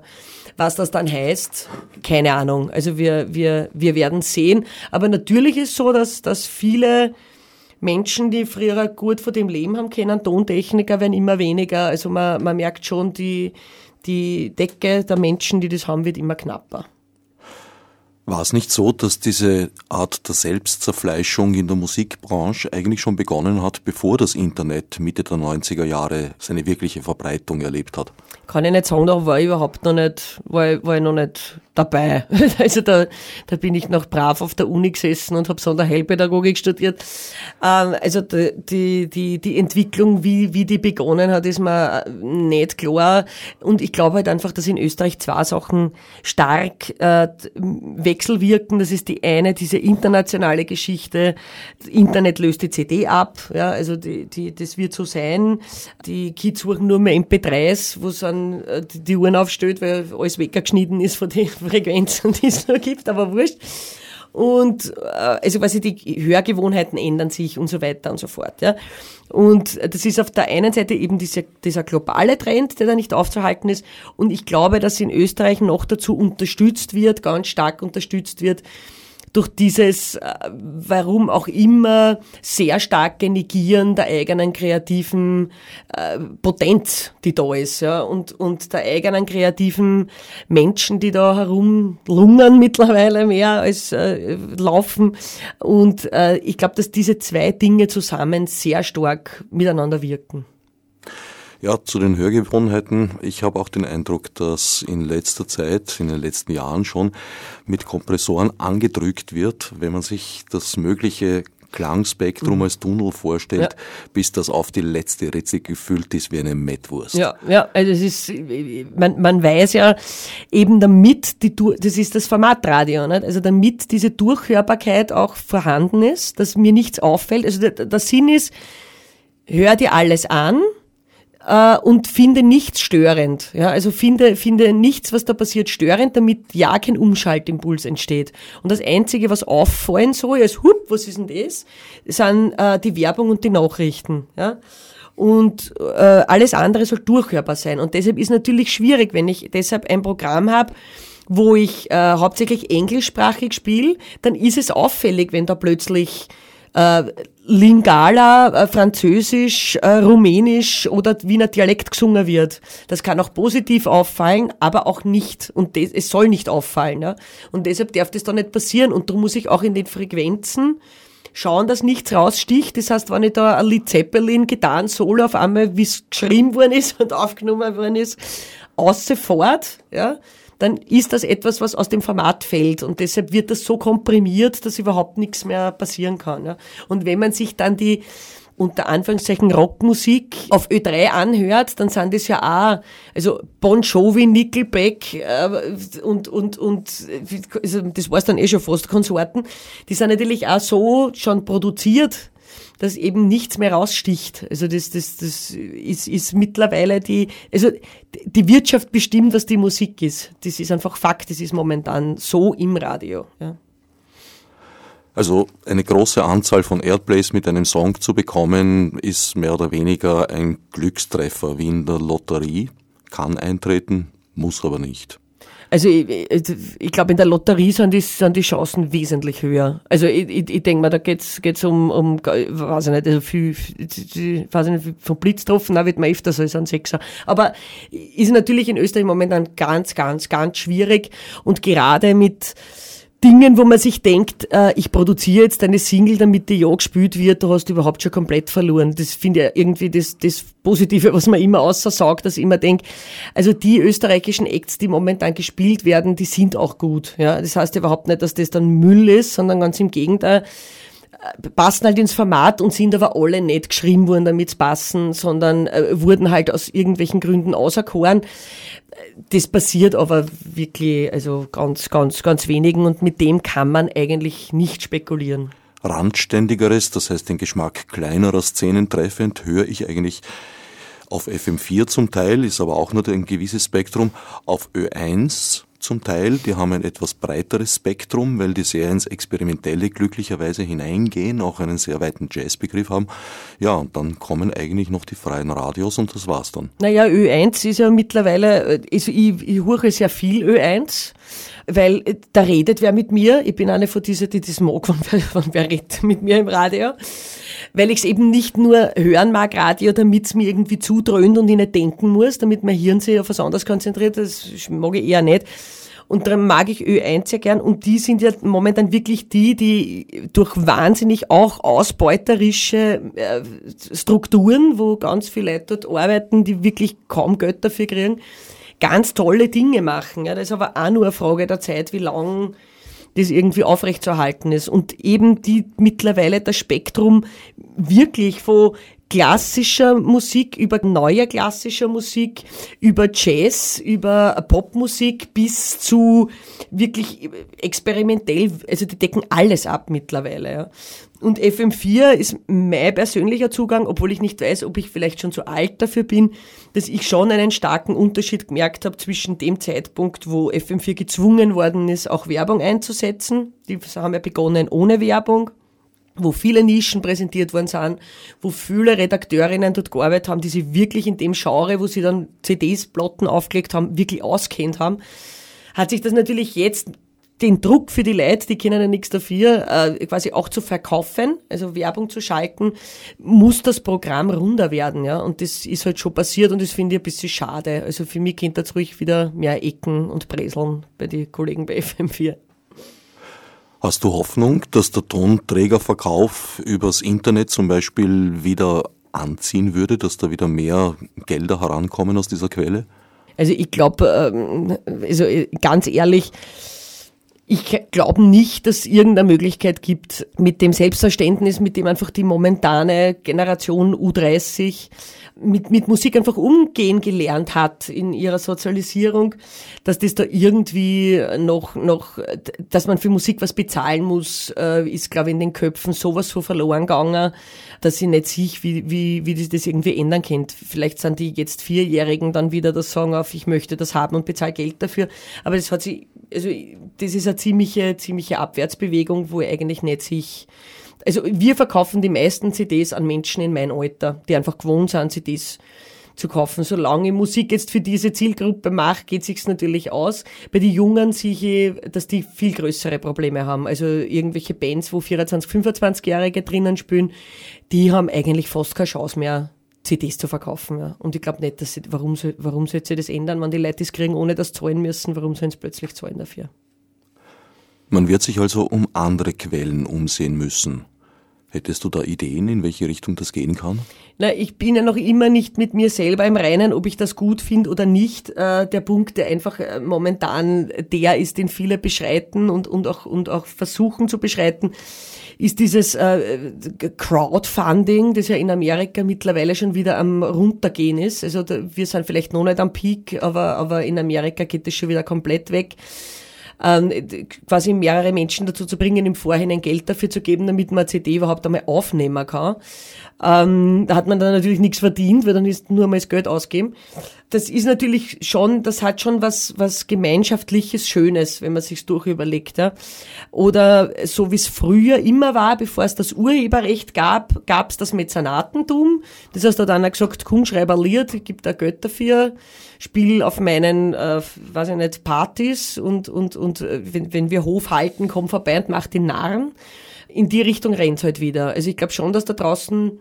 Was das dann heißt, keine Ahnung. Also wir, wir, wir werden sehen. Aber natürlich ist so, dass, dass viele Menschen, die früher gut vor dem Leben haben können, Tontechniker werden immer weniger. Also man, man merkt schon, die, die Decke der Menschen, die das haben, wird immer knapper. War es nicht so, dass diese Art der Selbstzerfleischung in der Musikbranche eigentlich schon begonnen hat, bevor das Internet Mitte der 90er Jahre seine wirkliche Verbreitung erlebt hat? Kann ich nicht sagen, da war ich überhaupt noch nicht, war, war ich noch nicht dabei. [LAUGHS] Also da, da bin ich noch brav auf der Uni gesessen und habe Sonderheilpädagogik studiert. Ähm, also die, die, die Entwicklung, wie, wie die begonnen hat, ist mir nicht klar. Und ich glaube halt einfach, dass in Österreich zwei Sachen stark äh, wechselwirken. Das ist die eine, diese internationale Geschichte. Das Internet löst die CD ab. Ja, also die, die, das wird so sein. Die Kids suchen nur mehr MP3s, wo äh, die Uhren aufstellt, weil alles weggeschnitten ist von den Frequenzen, [LAUGHS] die es noch gibt, aber wurscht. Und äh, also quasi die Hörgewohnheiten ändern sich und so weiter und so fort. Ja. Und das ist auf der einen Seite eben dieser, dieser globale Trend, der da nicht aufzuhalten ist. Und ich glaube, dass in Österreich noch dazu unterstützt wird, ganz stark unterstützt wird, durch dieses, äh, warum auch immer, sehr starke Negieren der eigenen kreativen äh, Potenz, die da ist, ja, und, und der eigenen kreativen Menschen, die da herumlungern mittlerweile mehr als äh, laufen. Und äh, ich glaube, dass diese zwei Dinge zusammen sehr stark miteinander wirken. Ja, zu den Hörgewohnheiten. Ich habe auch den Eindruck, dass in letzter Zeit, in den letzten Jahren schon mit Kompressoren angedrückt wird, wenn man sich das mögliche Klangspektrum mhm. als Tunnel vorstellt, ja. bis das auf die letzte Ritze gefüllt ist wie eine Mettwurst. Ja, ja, also es ist, man, man weiß ja eben damit, die, das ist das Formatradio, nicht? also damit diese Durchhörbarkeit auch vorhanden ist, dass mir nichts auffällt. Also der, der Sinn ist, hör dir alles an, äh, und finde nichts störend. Ja, also finde, finde nichts, was da passiert, störend, damit ja kein Umschaltimpuls entsteht. Und das Einzige, was auffallen soll, ist, hup, was ist denn das, sind äh, die Werbung und die Nachrichten. Ja? Und äh, alles andere soll durchhörbar sein. Und deshalb ist natürlich schwierig, wenn ich deshalb ein Programm habe, wo ich äh, hauptsächlich englischsprachig spiele, dann ist es auffällig, wenn da plötzlich äh, Lingala, äh, Französisch, äh, Rumänisch oder Wiener Dialekt gesungen wird. Das kann auch positiv auffallen, aber auch nicht. Und es soll nicht auffallen. Ja? Und deshalb darf das da nicht passieren. Und darum muss ich auch in den Frequenzen schauen, dass nichts raussticht. Das heißt, wenn ich da ein Lied Zeppelin getan solo auf einmal, wie es geschrieben worden ist [LAUGHS] und aufgenommen worden ist, außer fort, ja, dann ist das etwas, was aus dem Format fällt. Und deshalb wird das so komprimiert, dass überhaupt nichts mehr passieren kann. Ja. Und wenn man sich dann die unter Anführungszeichen Rockmusik auf Ö3 anhört, dann sind das ja auch, also Bon Jovi, Nickelback äh, und, und, und also das war's dann eh schon fast, Konsorten, die sind natürlich auch so schon produziert, dass eben nichts mehr raussticht. Also das, das, das ist, ist mittlerweile die, also die Wirtschaft bestimmt, was die Musik ist. Das ist einfach Fakt, das ist momentan so im Radio. Ja. Also eine große Anzahl von Airplays mit einem Song zu bekommen, ist mehr oder weniger ein Glückstreffer wie in der Lotterie. Kann eintreten, muss aber nicht. Also ich, ich glaube, in der Lotterie sind die, sind die Chancen wesentlich höher. Also ich, ich, ich denke mal, da geht's geht's um, um, weiß ich nicht, also viel, weiß ich nicht, vom Blitz getroffen, da wird man öfter so, ist ein Sechser. Aber ist natürlich in Österreich momentan ganz, ganz, ganz schwierig und gerade mit, Dingen, wo man sich denkt, äh, ich produziere jetzt eine Single, damit die ja gespielt wird, da hast du überhaupt schon komplett verloren. Das finde ich irgendwie das, das Positive, was man immer außersagt, dass ich immer denke, also die österreichischen Acts, die momentan gespielt werden, die sind auch gut. Ja, Das heißt überhaupt nicht, dass das dann Müll ist, sondern ganz im Gegenteil passen halt ins Format und sind aber alle nicht geschrieben worden, damit passen, sondern äh, wurden halt aus irgendwelchen Gründen auserkoren. Das passiert aber wirklich, also ganz, ganz, ganz wenigen und mit dem kann man eigentlich nicht spekulieren. Randständigeres, das heißt den Geschmack kleinerer Szenen treffend, höre ich eigentlich auf FM4 zum Teil, ist aber auch nur ein gewisses Spektrum, auf Ö1 zum Teil. Die haben ein etwas breiteres Spektrum, weil die sehr ins Experimentelle glücklicherweise hineingehen, auch einen sehr weiten Jazzbegriff haben. Ja, und dann kommen eigentlich noch die freien Radios und das war's dann. Naja, Ö1 ist ja mittlerweile, also ich, ich höre sehr viel Ö1 weil da redet wer mit mir. Ich bin eine von diesen, die das mag, [LAUGHS] wenn, wenn wer redet mit mir im Radio. Weil ich es eben nicht nur hören mag, Radio, damit es mir irgendwie zudröhnt und ich nicht denken muss, damit mein Hirn sich auf was anderes konzentriert. Das mag ich eher nicht. Und darum mag ich Ö1 sehr gern. Und die sind ja momentan wirklich die, die durch wahnsinnig auch ausbeuterische äh, Strukturen, wo ganz viele Leute dort arbeiten, die wirklich kaum Geld dafür kriegen, ganz tolle Dinge machen. Ja, das ist aber auch nur eine Frage der Zeit, wie lang das irgendwie aufrechtzuerhalten ist. Und eben die mittlerweile das Spektrum wirklich von klassischer Musik, über neue klassischer Musik, über Jazz, über Popmusik bis zu wirklich experimentell, also die decken alles ab mittlerweile. Ja. Und FM4 ist mein persönlicher Zugang, obwohl ich nicht weiß, ob ich vielleicht schon zu alt dafür bin, dass ich schon einen starken Unterschied gemerkt habe zwischen dem Zeitpunkt, wo FM4 gezwungen worden ist, auch Werbung einzusetzen. Die haben ja begonnen ohne Werbung wo viele Nischen präsentiert worden sind, wo viele Redakteurinnen dort gearbeitet haben, die sich wirklich in dem Genre, wo sie dann CDs, Plotten aufgelegt haben, wirklich auskennt haben, hat sich das natürlich jetzt den Druck für die Leute, die kennen ja nichts dafür, äh, quasi auch zu verkaufen, also Werbung zu schalten, muss das Programm runder werden, ja. Und das ist halt schon passiert und das finde ich ein bisschen schade. Also für mich könnte jetzt ruhig wieder mehr Ecken und Breseln bei den Kollegen bei [LAUGHS] FM4. Hast du Hoffnung, dass der Tonträgerverkauf übers Internet zum Beispiel wieder anziehen würde, dass da wieder mehr Gelder herankommen aus dieser Quelle? Also ich glaube, ähm, also ganz ehrlich, ich glaube nicht, dass es irgendeine Möglichkeit gibt, mit dem Selbstverständnis, mit dem einfach die momentane Generation U30 mit, mit Musik einfach umgehen gelernt hat in ihrer Sozialisierung, dass das da irgendwie noch, noch, dass man für Musik was bezahlen muss, äh, ist, glaube ich, in den Köpfen sowas so verloren gegangen, dass ich nicht sehe, wie, wie, wie das, das irgendwie ändern könnte. Vielleicht sind die jetzt Vierjährigen dann wieder das Song auf, ich möchte das haben und bezahle Geld dafür. Aber das hat sich, also, das ist eine ziemliche, ziemliche Abwärtsbewegung, wo ich eigentlich nicht sich, also wir verkaufen die meisten CDs an Menschen in meinem Alter, die einfach gewohnt sind, CDs zu kaufen. Solange ich Musik jetzt für diese Zielgruppe mache, geht sich's natürlich aus. Bei den Jungen sehe ich, dass die viel größere Probleme haben. Also irgendwelche Bands, wo 24, 25-Jährige drinnen spielen, die haben eigentlich fast keine Chance mehr, CDs zu verkaufen. Ja. Und ich glaube nicht, dass sie, warum, warum sollte sie das ändern, wenn die Leute das kriegen, ohne das zahlen müssen, warum sollen sie plötzlich zahlen dafür? Man wird sich also um andere Quellen umsehen müssen. Hättest du da Ideen, in welche Richtung das gehen kann? Na, ich bin ja noch immer nicht mit mir selber im Reinen, ob ich das gut finde oder nicht. Äh, der Punkt, der einfach äh, momentan der ist, den viele beschreiten und, und, auch, und auch versuchen zu beschreiten, ist dieses äh, Crowdfunding, das ja in Amerika mittlerweile schon wieder am runtergehen ist. Also wir sind vielleicht noch nicht am Peak, aber, aber in Amerika geht das schon wieder komplett weg quasi mehrere Menschen dazu zu bringen, im Vorhinein Geld dafür zu geben, damit man eine CD überhaupt einmal aufnehmen kann. Ähm, da hat man dann natürlich nichts verdient, weil dann ist nur einmal das Geld ausgeben. Das ist natürlich schon, das hat schon was, was gemeinschaftliches, Schönes, wenn man sich's durchüberlegt. Ja. Oder so wie es früher immer war, bevor es das Urheberrecht gab, gab es das Mäzenatentum. Das heißt, da hat einer gesagt, komm, schreib ein Lied, gib da Geld dafür, spiel auf meinen, äh, weiß ich nicht, Partys und, und, und äh, wenn, wenn wir Hof halten, komm vorbei und mach den Narren. In die Richtung rennt's halt wieder. Also ich glaube schon, dass da draußen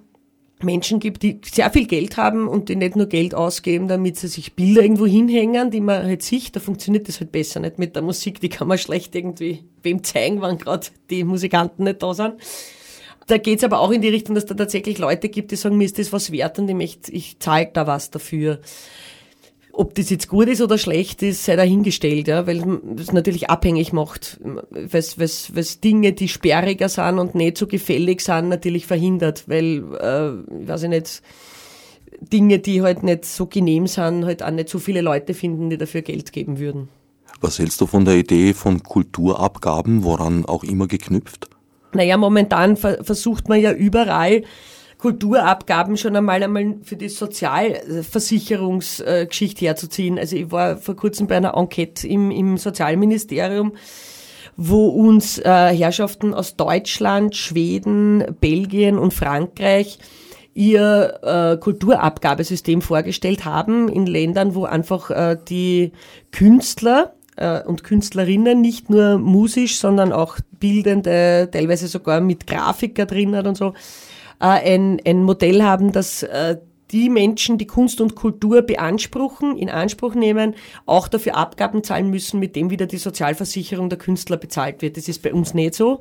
Menschen gibt, die sehr viel Geld haben und die nicht nur Geld ausgeben, damit sie sich Bilder irgendwo hinhängen, die man halt sieht, da funktioniert das halt besser nicht mit der Musik, die kann man schlecht irgendwie wem zeigen, wann gerade die Musikanten nicht da sind. Da geht's aber auch in die Richtung, dass da tatsächlich Leute gibt, die sagen, mir ist das was wert und ich, ich zahle da was dafür. Ob das jetzt gut ist oder schlecht ist, sei dahingestellt, ja, weil es natürlich abhängig macht, was, was, was Dinge, die sperriger sind und nicht so gefällig sind, natürlich verhindert, weil, äh, weiß ich nicht, Dinge, die halt nicht so genehm sind, halt auch nicht so viele Leute finden, die dafür Geld geben würden. Was hältst du von der Idee von Kulturabgaben, woran auch immer geknüpft? Naja, momentan versucht man ja überall Kulturabgaben schon einmal einmal für die Sozialversicherungsgeschichte herzuziehen. Also ich war vor kurzem bei einer Enquete im, im Sozialministerium, wo uns äh, Herrschaften aus Deutschland, Schweden, Belgien und Frankreich ihr äh, Kulturabgabesystem vorgestellt haben in Ländern, wo einfach äh, die Künstler äh, und Künstlerinnen nicht nur musisch, sondern auch bildende, teilweise sogar mit Grafiker drinnen und so, ein, ein Modell haben, das äh, die Menschen, die Kunst und Kultur beanspruchen, in Anspruch nehmen, auch dafür Abgaben zahlen müssen, mit dem wieder die Sozialversicherung der Künstler bezahlt wird. Das ist bei uns nicht so.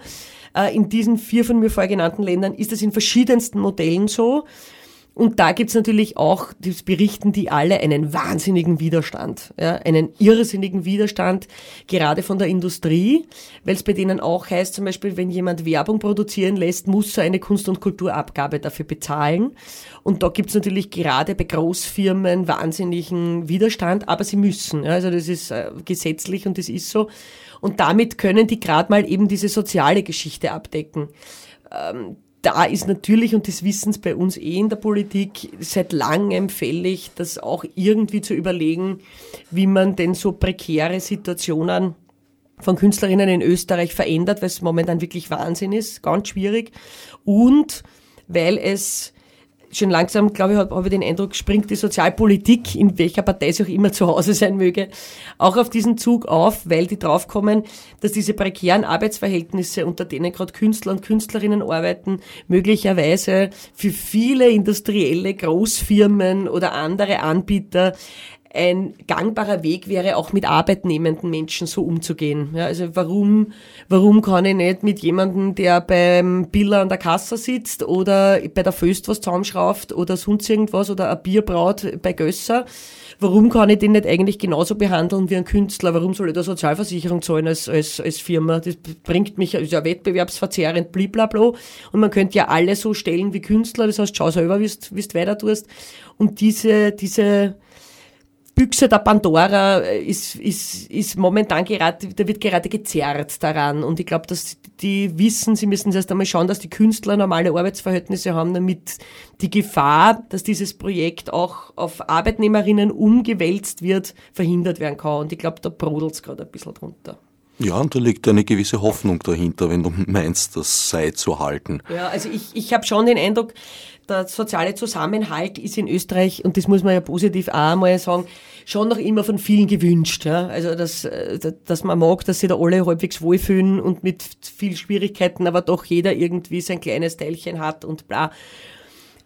Äh, in diesen vier von mir vorgenannten Ländern ist das in verschiedensten Modellen so. Und da gibt's natürlich auch, das berichten die alle, einen wahnsinnigen Widerstand, ja, einen irrsinnigen Widerstand, gerade von der Industrie, weil es bei denen auch heißt, zum Beispiel, wenn jemand Werbung produzieren lässt, muss er eine Kunst- und Kulturabgabe dafür bezahlen. Und da gibt's natürlich gerade bei Großfirmen wahnsinnigen Widerstand, aber sie müssen. Ja, also das ist äh, gesetzlich und das ist so. Und damit können die gerade mal eben diese soziale Geschichte abdecken. Da ist natürlich, und das wissen es bei uns eh in der Politik, seit langem fällig, das auch irgendwie zu überlegen, wie man denn so prekäre Situationen von Künstlerinnen in Österreich verändert, weil es momentan wirklich Wahnsinn ist, ganz schwierig. Und weil es schon langsam, glaube ich, habe hab ich den Eindruck, springt die Sozialpolitik, in welcher Partei sie auch immer zu Hause sein möge, auch auf diesen Zug auf, weil die draufkommen, dass diese prekären Arbeitsverhältnisse, unter denen gerade Künstler und Künstlerinnen arbeiten, möglicherweise für viele industrielle Großfirmen oder andere Anbieter ein gangbarer Weg wäre, auch mit arbeitnehmenden Menschen so umzugehen. Ja, also warum, warum kann ich nicht mit jemandem, der beim Biller an der Kasse sitzt oder bei der Föst was zusammenschraubt oder sonst irgendwas oder ein Bier braut bei Gösser, warum kann ich den nicht eigentlich genauso behandeln wie ein Künstler? Warum soll ich da Sozialversicherung zahlen als, als, als Firma? Das bringt mich, ist ja wettbewerbsverzerrend, bliblablo. Und man könnte ja alle so stellen wie Künstler, das heißt, schau selber, wie du weiter tust. Und diese, diese, Büchse der Pandora ist, ist, ist momentan gerade, da wird gerade gezerrt daran. Und ich glaube, dass die wissen, sie müssen erst einmal schauen, dass die Künstler normale Arbeitsverhältnisse haben, damit die Gefahr, dass dieses Projekt auch auf Arbeitnehmerinnen umgewälzt wird, verhindert werden kann. Und ich glaube, da brodelt es gerade ein bisschen drunter. Ja, und da liegt eine gewisse Hoffnung dahinter, wenn du meinst, das sei zu halten. Ja, also ich, ich habe schon den Eindruck, der soziale Zusammenhalt ist in Österreich, und das muss man ja positiv auch einmal sagen, schon noch immer von vielen gewünscht. Ja? Also, dass, äh, dass man mag, dass sich da alle halbwegs wohlfühlen und mit viel Schwierigkeiten, aber doch jeder irgendwie sein kleines Teilchen hat und bla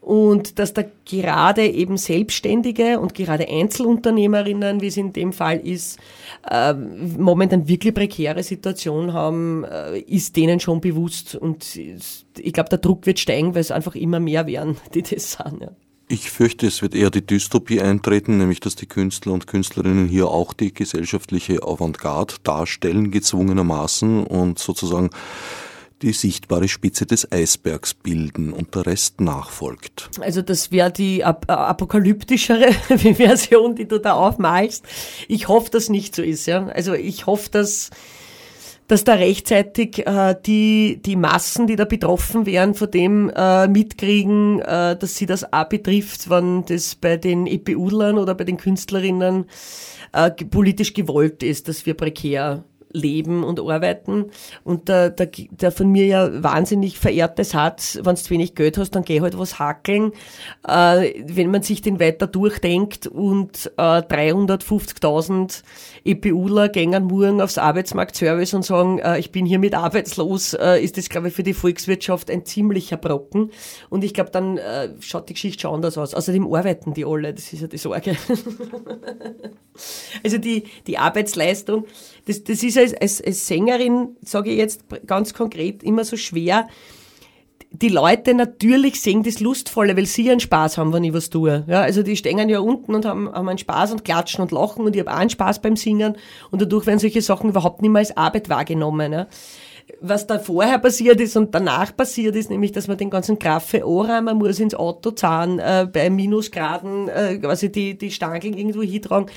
und dass da gerade eben Selbstständige und gerade Einzelunternehmerinnen, wie es in dem Fall ist, äh, momentan wirklich prekäre Situation haben, äh, ist denen schon bewusst und ich glaube, der Druck wird steigen, weil es einfach immer mehr werden, [LAUGHS] die das sind. Ja. Ich fürchte, es wird eher die Dystopie eintreten, nämlich dass die Künstler und Künstlerinnen hier auch die gesellschaftliche Avantgarde darstellen, gezwungenermaßen und sozusagen die sichtbare Spitze des Eisbergs bilden und der Rest nachfolgt. Also das wäre die ap apokalyptischere [LAUGHS] Version, die du da aufmalst. Ich hoffe, dass nicht so ist. Ja? Also ich hoffe, dass dass da rechtzeitig äh, die, die Massen, die da betroffen wären, von dem äh, mitkriegen, äh, dass sie das auch betrifft, wenn das bei den EPU-Lern oder bei den Künstlerinnen äh, politisch gewollt ist, dass wir prekär leben und arbeiten. Und der, der, der von mir ja wahnsinnig verehrte Satz, wenn du wenig Geld hast, dann geh halt was hackeln. Äh, wenn man sich den weiter durchdenkt und äh, 350.000 EPUler gängen morgen aufs Arbeitsmarktservice und sagen, äh, ich bin hiermit arbeitslos, äh, ist das, glaube ich, für die Volkswirtschaft ein ziemlicher Brocken. Und ich glaube, dann äh, schaut die Geschichte schon anders aus. Außerdem arbeiten die alle, das ist ja die Sorge. [LAUGHS] also die, die Arbeitsleistung, das, das ist als, als, als Sängerin, sage ich jetzt ganz konkret, immer so schwer. Die Leute natürlich sehen das Lustvolle, weil sie einen Spaß haben, wenn ich was tue. Ja, also die stehen ja unten und haben, haben einen Spaß und klatschen und lachen und ich habe auch einen Spaß beim Singen und dadurch werden solche Sachen überhaupt nicht mehr als Arbeit wahrgenommen. Ja was da vorher passiert ist und danach passiert ist, nämlich, dass man den ganzen Graffe anräumen man muss ins Auto zahlen, äh, bei Minusgraden äh, quasi die, die Stangeln irgendwo hintragen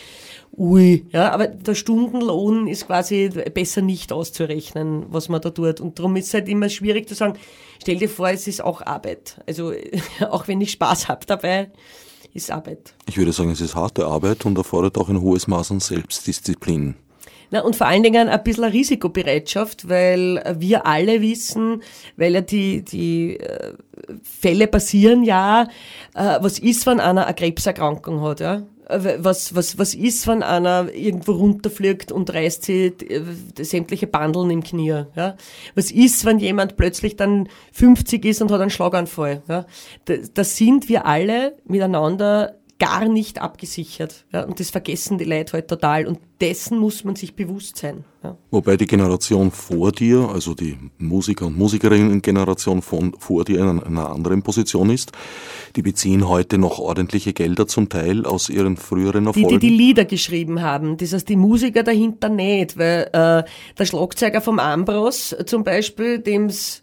ui, ja, aber der Stundenlohn ist quasi besser nicht auszurechnen, was man da tut. Und darum ist es halt immer schwierig zu sagen, stell dir vor, es ist auch Arbeit. Also [LAUGHS] auch wenn ich Spaß habe dabei, ist Arbeit. Ich würde sagen, es ist harte Arbeit und erfordert auch ein hohes Maß an Selbstdisziplin. Na, und vor allen Dingen ein bisschen Risikobereitschaft, weil wir alle wissen, weil ja die, die äh, Fälle passieren ja, äh, was ist, wenn einer eine Krebserkrankung hat, ja? was, was, was ist, wenn einer irgendwo runterfliegt und reißt sie äh, sämtliche Bandeln im Knie? Ja? Was ist, wenn jemand plötzlich dann 50 ist und hat einen Schlaganfall? Ja? Da, da sind wir alle miteinander gar nicht abgesichert. Ja? Und das vergessen die Leute heute halt total. Und dessen muss man sich bewusst sein. Ja. Wobei die Generation vor dir, also die Musiker- und Musikerinnen-Generation vor dir in einer anderen Position ist. Die beziehen heute noch ordentliche Gelder zum Teil aus ihren früheren Erfolgen. Die, die die Lieder geschrieben haben. Das heißt, die Musiker dahinter nicht, weil äh, der Schlagzeuger vom Ambros zum Beispiel, dem's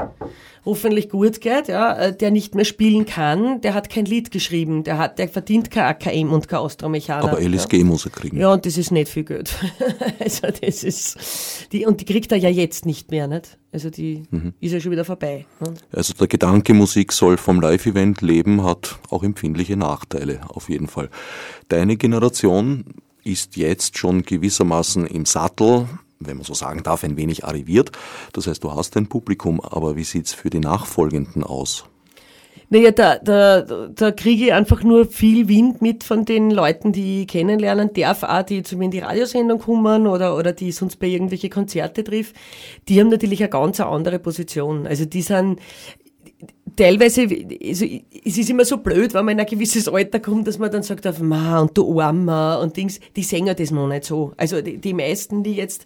hoffentlich gut geht, ja, äh, der nicht mehr spielen kann, der hat kein Lied geschrieben, der hat, der verdient kein AKM und kein Astromechaner. Aber LSG ja. muss er kriegen. Ja, und das ist nicht viel Geld. [LAUGHS] also das ist, die, und die kriegt er ja jetzt nicht mehr, nicht? Also die mhm. ist ja schon wieder vorbei. Ne? Also der Gedanke, Musik soll vom Live-Event leben, hat auch empfindliche Nachteile, auf jeden Fall. Deine Generation ist jetzt schon gewissermaßen im Sattel, wenn man so sagen darf, ein wenig arriviert. Das heißt, du hast ein Publikum, aber wie sieht's für die Nachfolgenden aus? Naja, da, da, da kriege ich einfach nur viel Wind mit von den Leuten, die ich kennenlernen darf, auch die zu mir in die Radiosendung kommen oder, oder die sonst bei irgendwelche Konzerte trifft. Die haben natürlich eine ganz andere Position. Also die sind, teilweise, also, es ist immer so blöd, wenn man in ein gewisses Alter kommt, dass man dann sagt, auf Ma und du Armer und Dings, die singen das noch nicht so. Also die, die meisten, die jetzt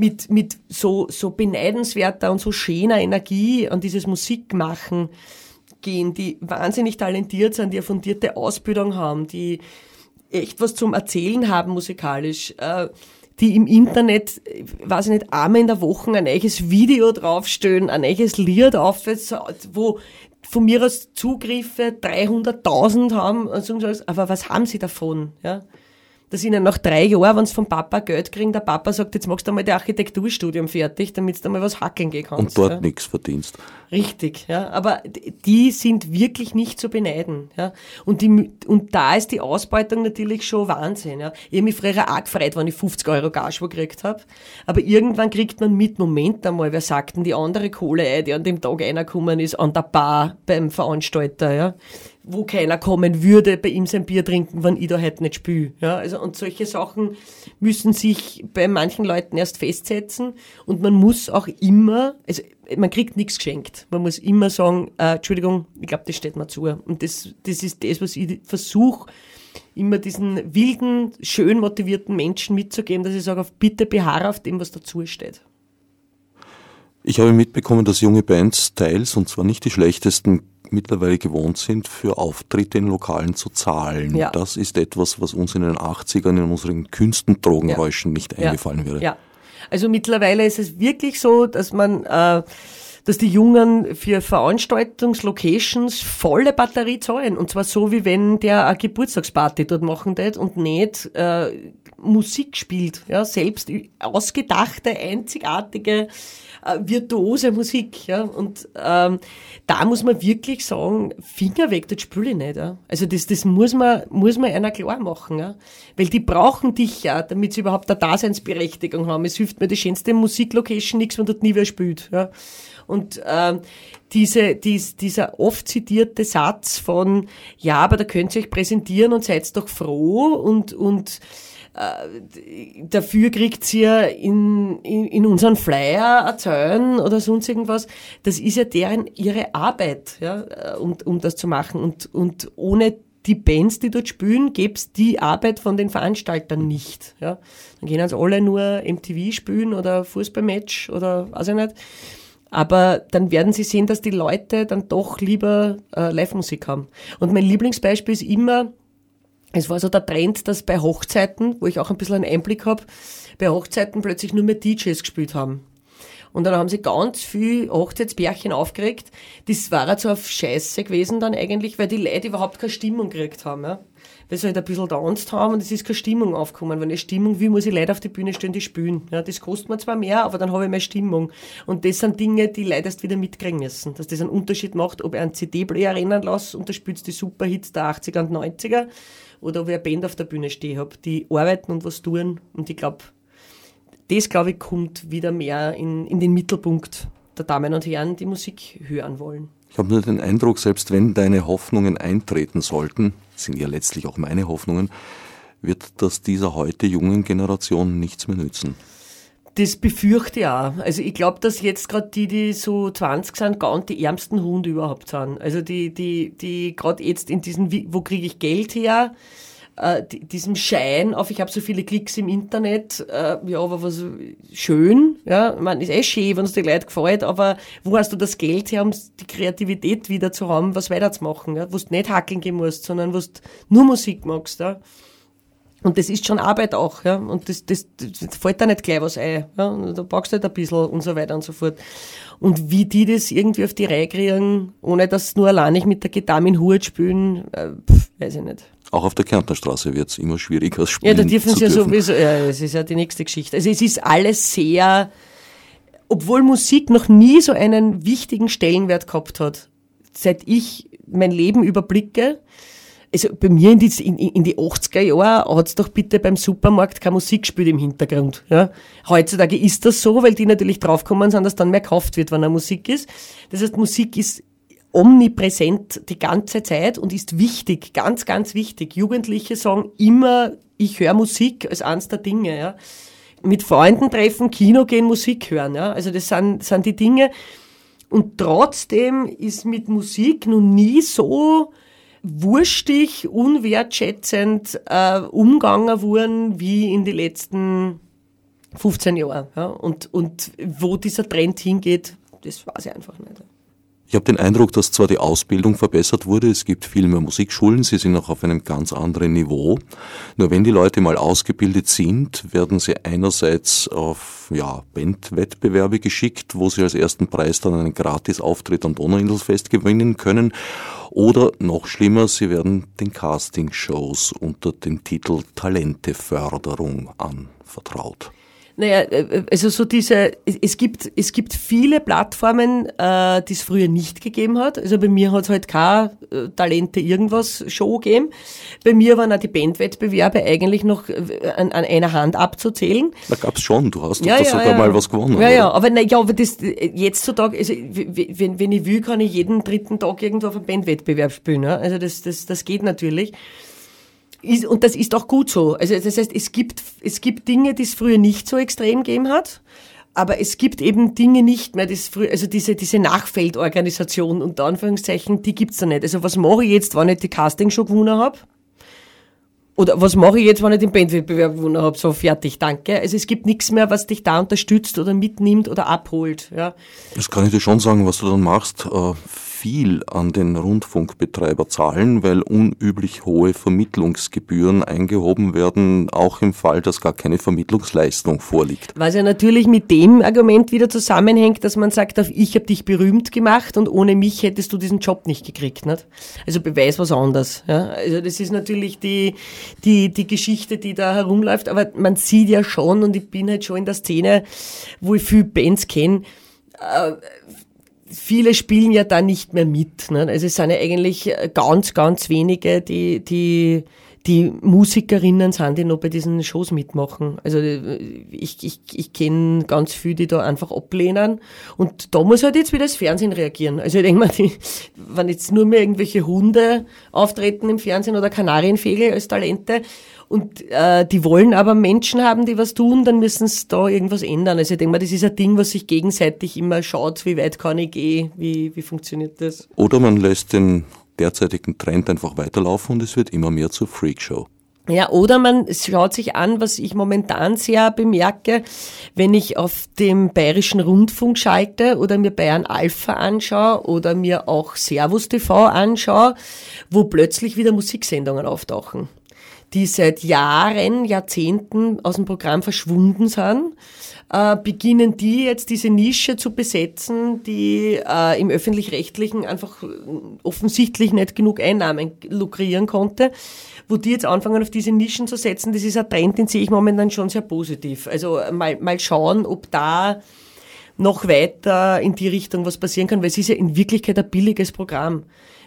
mit, mit so, so beneidenswerter und so schöner Energie an dieses Musikmachen gehen, die wahnsinnig talentiert sind, die eine fundierte Ausbildung haben, die echt was zum Erzählen haben musikalisch, äh, die im Internet, weiß ich nicht, einmal in der Woche ein neues Video draufstellen, ein neues Lied auf, wo von mir aus Zugriffe 300.000 haben aber was haben sie davon? Ja? Dass ihnen nach drei Jahren, wenn sie vom Papa Geld kriegen, der Papa sagt, jetzt machst du einmal das Architekturstudium fertig, damit du einmal was hacken gehen kannst. Und dort ja. nichts verdienst. Richtig, ja. Aber die sind wirklich nicht zu beneiden. Ja. Und, die, und da ist die Ausbeutung natürlich schon Wahnsinn. Ja. Ich habe mich früher auch gefreut, wenn ich 50 Euro Gage gekriegt habe. Aber irgendwann kriegt man mit, Moment einmal, wer sagt denn die andere Kohle ein, die an dem Tag reingekommen ist, an der Bar beim Veranstalter. Ja wo keiner kommen würde, bei ihm sein Bier trinken, wenn ich da halt nicht spüle. Ja, also, und solche Sachen müssen sich bei manchen Leuten erst festsetzen und man muss auch immer, also man kriegt nichts geschenkt. Man muss immer sagen, äh, Entschuldigung, ich glaube, das steht mir zu. Und das, das ist das, was ich versuche, immer diesen wilden, schön motivierten Menschen mitzugeben, dass ich sage, bitte beharre auf dem, was dazu steht. Ich habe mitbekommen, dass junge Bands teils, und zwar nicht die schlechtesten, mittlerweile gewohnt sind, für Auftritte in Lokalen zu zahlen. Ja. Das ist etwas, was uns in den 80ern in unseren Künsten Drogenräuschen ja. nicht eingefallen wäre. Ja, also mittlerweile ist es wirklich so, dass man, äh, dass die Jungen für Veranstaltungslocations volle Batterie zahlen. Und zwar so, wie wenn der eine Geburtstagsparty dort machen tät und nicht äh, Musik spielt. Ja, selbst ausgedachte, einzigartige äh, virtuose Musik. Ja? Und ähm, da muss man wirklich sagen, Finger weg, das spüle ich nicht. Ja? Also das, das muss man, muss man einer klar machen. Ja? Weil die brauchen dich ja, damit sie überhaupt eine Daseinsberechtigung haben. Es hilft mir die schönste Musiklocation nichts, wenn dort nie wer spielt. Ja? Und ähm, diese, dies, dieser oft zitierte Satz von, ja, aber da könnt ihr euch präsentieren und seid doch froh und, und äh, dafür kriegt sie ja in, in, in unseren Flyer erzählen oder sonst irgendwas. Das ist ja deren ihre Arbeit, ja, äh, um, um das zu machen. Und, und ohne die Bands, die dort spielen, gäb's die Arbeit von den Veranstaltern nicht. Ja. Dann gehen also alle nur MTV spielen oder Fußballmatch oder weiß ich nicht. Aber dann werden sie sehen, dass die Leute dann doch lieber äh, Live-Musik haben. Und mein Lieblingsbeispiel ist immer, es war so der Trend, dass bei Hochzeiten, wo ich auch ein bisschen einen Einblick habe, bei Hochzeiten plötzlich nur mehr DJs gespielt haben. Und dann haben sie ganz viel Hochzeitsbärchen aufgeregt. Das war jetzt auf Scheiße gewesen dann eigentlich, weil die Leute überhaupt keine Stimmung gekriegt haben. Ja? Weil sie halt ein bisschen tanzt haben und es ist keine Stimmung aufgekommen. Wenn ich Stimmung will, muss ich Leute auf die Bühne stellen, die spülen. Ja, das kostet mir zwar mehr, aber dann habe ich mehr Stimmung. Und das sind Dinge, die Leute erst wieder mitkriegen müssen. Dass das einen Unterschied macht, ob ich einen CD-Player rennen lasse und da spielt die Superhits der 80er und 90er oder ob ich eine Band auf der Bühne stehe habe, die arbeiten und was tun. Und ich glaube, das, glaube ich, kommt wieder mehr in, in den Mittelpunkt der Damen und Herren, die Musik hören wollen. Ich habe nur den Eindruck, selbst wenn deine Hoffnungen eintreten sollten, sind ja letztlich auch meine Hoffnungen, wird das dieser heute jungen Generation nichts mehr nützen. Das befürchte ich auch. Also ich glaube, dass jetzt gerade die, die so 20 sind, gar nicht die ärmsten Hunde überhaupt sind. Also die, die, die gerade jetzt in diesem, wo kriege ich Geld her, äh, diesem Schein auf, ich habe so viele Klicks im Internet, äh, ja, aber was schön, ja, man ist eh schön, wenn es dir Leute gefällt, aber wo hast du das Geld her, um die Kreativität wieder zu haben, was weiterzumachen, ja? wo du nicht hackeln gehen musst, sondern wo du nur Musik magst, ja? Und das ist schon Arbeit auch, ja. Und das, das, das fällt da nicht gleich was ein. Ja. Da brauchst du halt ein bisschen und so weiter und so fort. Und wie die das irgendwie auf die Reihe kriegen, ohne dass nur allein nicht mit der Gitarre in Hut spielen, äh, pf, weiß ich nicht. Auch auf der Kärntnerstraße wird es immer schwieriger spielen. Ja, da dürfen sie ja sowieso, ja, es ist ja die nächste Geschichte. Also es ist alles sehr, obwohl Musik noch nie so einen wichtigen Stellenwert gehabt hat, seit ich mein Leben überblicke, also bei mir in die, in, in die 80er Jahre hat's doch bitte beim Supermarkt keine Musik gespielt im Hintergrund. Ja? Heutzutage ist das so, weil die natürlich draufkommen sind, dass dann mehr gekauft wird, wenn eine Musik ist. Das heißt, Musik ist omnipräsent die ganze Zeit und ist wichtig, ganz, ganz wichtig. Jugendliche sagen immer, ich höre Musik als eines der Dinge. Ja? Mit Freunden treffen, Kino gehen, Musik hören. Ja? Also das sind, sind die Dinge. Und trotzdem ist mit Musik noch nie so wurstig, unwertschätzend äh, umgangen worden wie in den letzten 15 Jahren. Ja? Und, und wo dieser Trend hingeht, das weiß ich einfach nicht. Ich habe den Eindruck, dass zwar die Ausbildung verbessert wurde, es gibt viel mehr Musikschulen, sie sind auch auf einem ganz anderen Niveau. Nur wenn die Leute mal ausgebildet sind, werden sie einerseits auf ja, Bandwettbewerbe geschickt, wo sie als ersten Preis dann einen Gratisauftritt am Donauinselfest gewinnen können. Oder noch schlimmer, sie werden den Castingshows unter dem Titel Talenteförderung anvertraut. Naja, äh, also so diese, es gibt, es gibt viele Plattformen, äh, die es früher nicht gegeben hat. Also bei mir hat es halt keine äh, Talente irgendwas Show gegeben. Bei mir waren auch die Bandwettbewerbe eigentlich noch äh, an, an einer Hand abzuzählen. Da gab's schon, du hast ja, doch ja, sogar ja. mal was gewonnen. Ja, oder? ja, aber, na, ja, aber das, jetzt zutage, also, wenn, wenn ich will, kann ich jeden dritten Tag irgendwo auf einem Bandwettbewerb spielen. Ja? Also das, das, das geht natürlich. Ist, und das ist auch gut so. Also das heißt, es gibt, es gibt Dinge, die es früher nicht so extrem gegeben hat. Aber es gibt eben Dinge nicht mehr, das früher, also diese, diese Nachfeldorganisation unter Anführungszeichen, die gibt's da nicht. Also was mache ich jetzt, wenn ich die Castingshow gewonnen habe? Oder was mache ich jetzt, wenn ich den Bandwettbewerb gewonnen habe? So, fertig, danke. Also es gibt nichts mehr, was dich da unterstützt oder mitnimmt oder abholt. Ja. Das kann ich dir schon sagen, was du dann machst. Äh, viel an den Rundfunkbetreiber zahlen, weil unüblich hohe Vermittlungsgebühren eingehoben werden, auch im Fall, dass gar keine Vermittlungsleistung vorliegt. Was ja natürlich mit dem Argument wieder zusammenhängt, dass man sagt, ich habe dich berühmt gemacht und ohne mich hättest du diesen Job nicht gekriegt. Nicht? Also Beweis was anderes. Ja? Also das ist natürlich die, die, die Geschichte, die da herumläuft, aber man sieht ja schon, und ich bin halt schon in der Szene, wo ich viele Bands kenne, äh, viele spielen ja da nicht mehr mit. Ne? Also es sind ja eigentlich ganz, ganz wenige, die, die, die Musikerinnen sind, die noch bei diesen Shows mitmachen. Also ich, ich, ich kenne ganz viele, die da einfach ablehnen. Und da muss halt jetzt wieder das Fernsehen reagieren. Also ich denke mal, die, wenn jetzt nur mehr irgendwelche Hunde auftreten im Fernsehen oder Kanarienvögel als Talente und äh, die wollen aber Menschen haben, die was tun, dann müssen sie da irgendwas ändern. Also ich denke mal, das ist ein Ding, was sich gegenseitig immer schaut, wie weit kann ich gehen, wie, wie funktioniert das. Oder man lässt den derzeitigen Trend einfach weiterlaufen und es wird immer mehr zur Freakshow. Ja, oder man schaut sich an, was ich momentan sehr bemerke, wenn ich auf dem Bayerischen Rundfunk schalte oder mir Bayern Alpha anschaue oder mir auch Servus TV anschaue, wo plötzlich wieder Musiksendungen auftauchen die seit Jahren, Jahrzehnten aus dem Programm verschwunden sind, äh, beginnen die jetzt diese Nische zu besetzen, die äh, im öffentlich-rechtlichen einfach offensichtlich nicht genug Einnahmen lukrieren konnte. Wo die jetzt anfangen, auf diese Nischen zu setzen, das ist ein Trend, den sehe ich momentan schon sehr positiv. Also mal, mal schauen, ob da noch weiter in die Richtung was passieren kann, weil es ist ja in Wirklichkeit ein billiges Programm.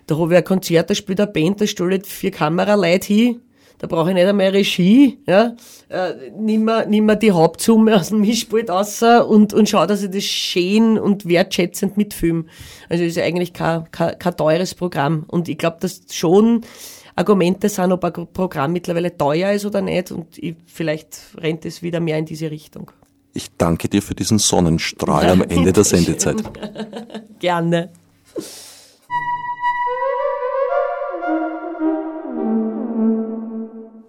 Da habe ich ein Konzert, da spielt eine Band, da stellt vier Kameraleute hin, da brauche ich nicht einmal Regie, ja. Äh, nimm, mir, nimm mir die Hauptsumme aus dem Mischpult raus und, und schau, dass ich das schön und wertschätzend mitfilme. Also ist eigentlich kein, kein, kein teures Programm. Und ich glaube, dass schon Argumente sind, ob ein Programm mittlerweile teuer ist oder nicht. Und ich, vielleicht rennt es wieder mehr in diese Richtung. Ich danke dir für diesen Sonnenstrahl am [LAUGHS] Ende der Sendezeit. Gerne.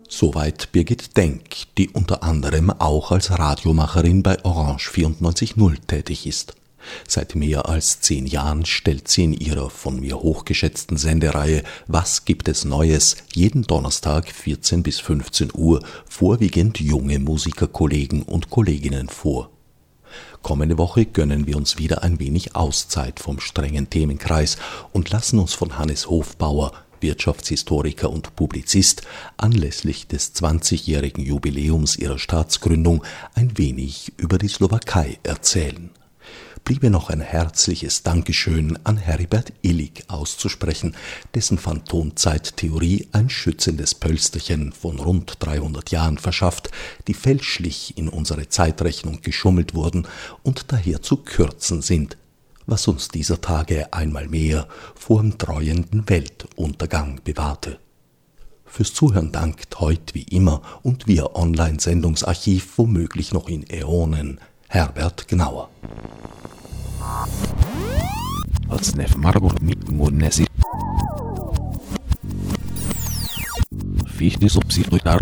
Soweit Birgit Denk, die unter anderem auch als Radiomacherin bei Orange 94.0 tätig ist. Seit mehr als zehn Jahren stellt sie in ihrer von mir hochgeschätzten Sendereihe Was gibt es Neues jeden Donnerstag 14 bis 15 Uhr vorwiegend junge Musikerkollegen und Kolleginnen vor. Kommende Woche gönnen wir uns wieder ein wenig Auszeit vom strengen Themenkreis und lassen uns von Hannes Hofbauer Wirtschaftshistoriker und Publizist, anlässlich des 20-jährigen Jubiläums ihrer Staatsgründung ein wenig über die Slowakei erzählen. Bliebe noch ein herzliches Dankeschön an Heribert Illig auszusprechen, dessen Phantomzeittheorie ein schützendes Pölsterchen von rund 300 Jahren verschafft, die fälschlich in unsere Zeitrechnung geschummelt wurden und daher zu kürzen sind, was uns dieser Tage einmal mehr vor dem treuenden Weltuntergang bewahrte. Fürs Zuhören dankt heut wie immer und via Online-Sendungsarchiv womöglich noch in Äonen Herbert Gnauer. als Nef Margot mit Nesi. Fichte subsidiar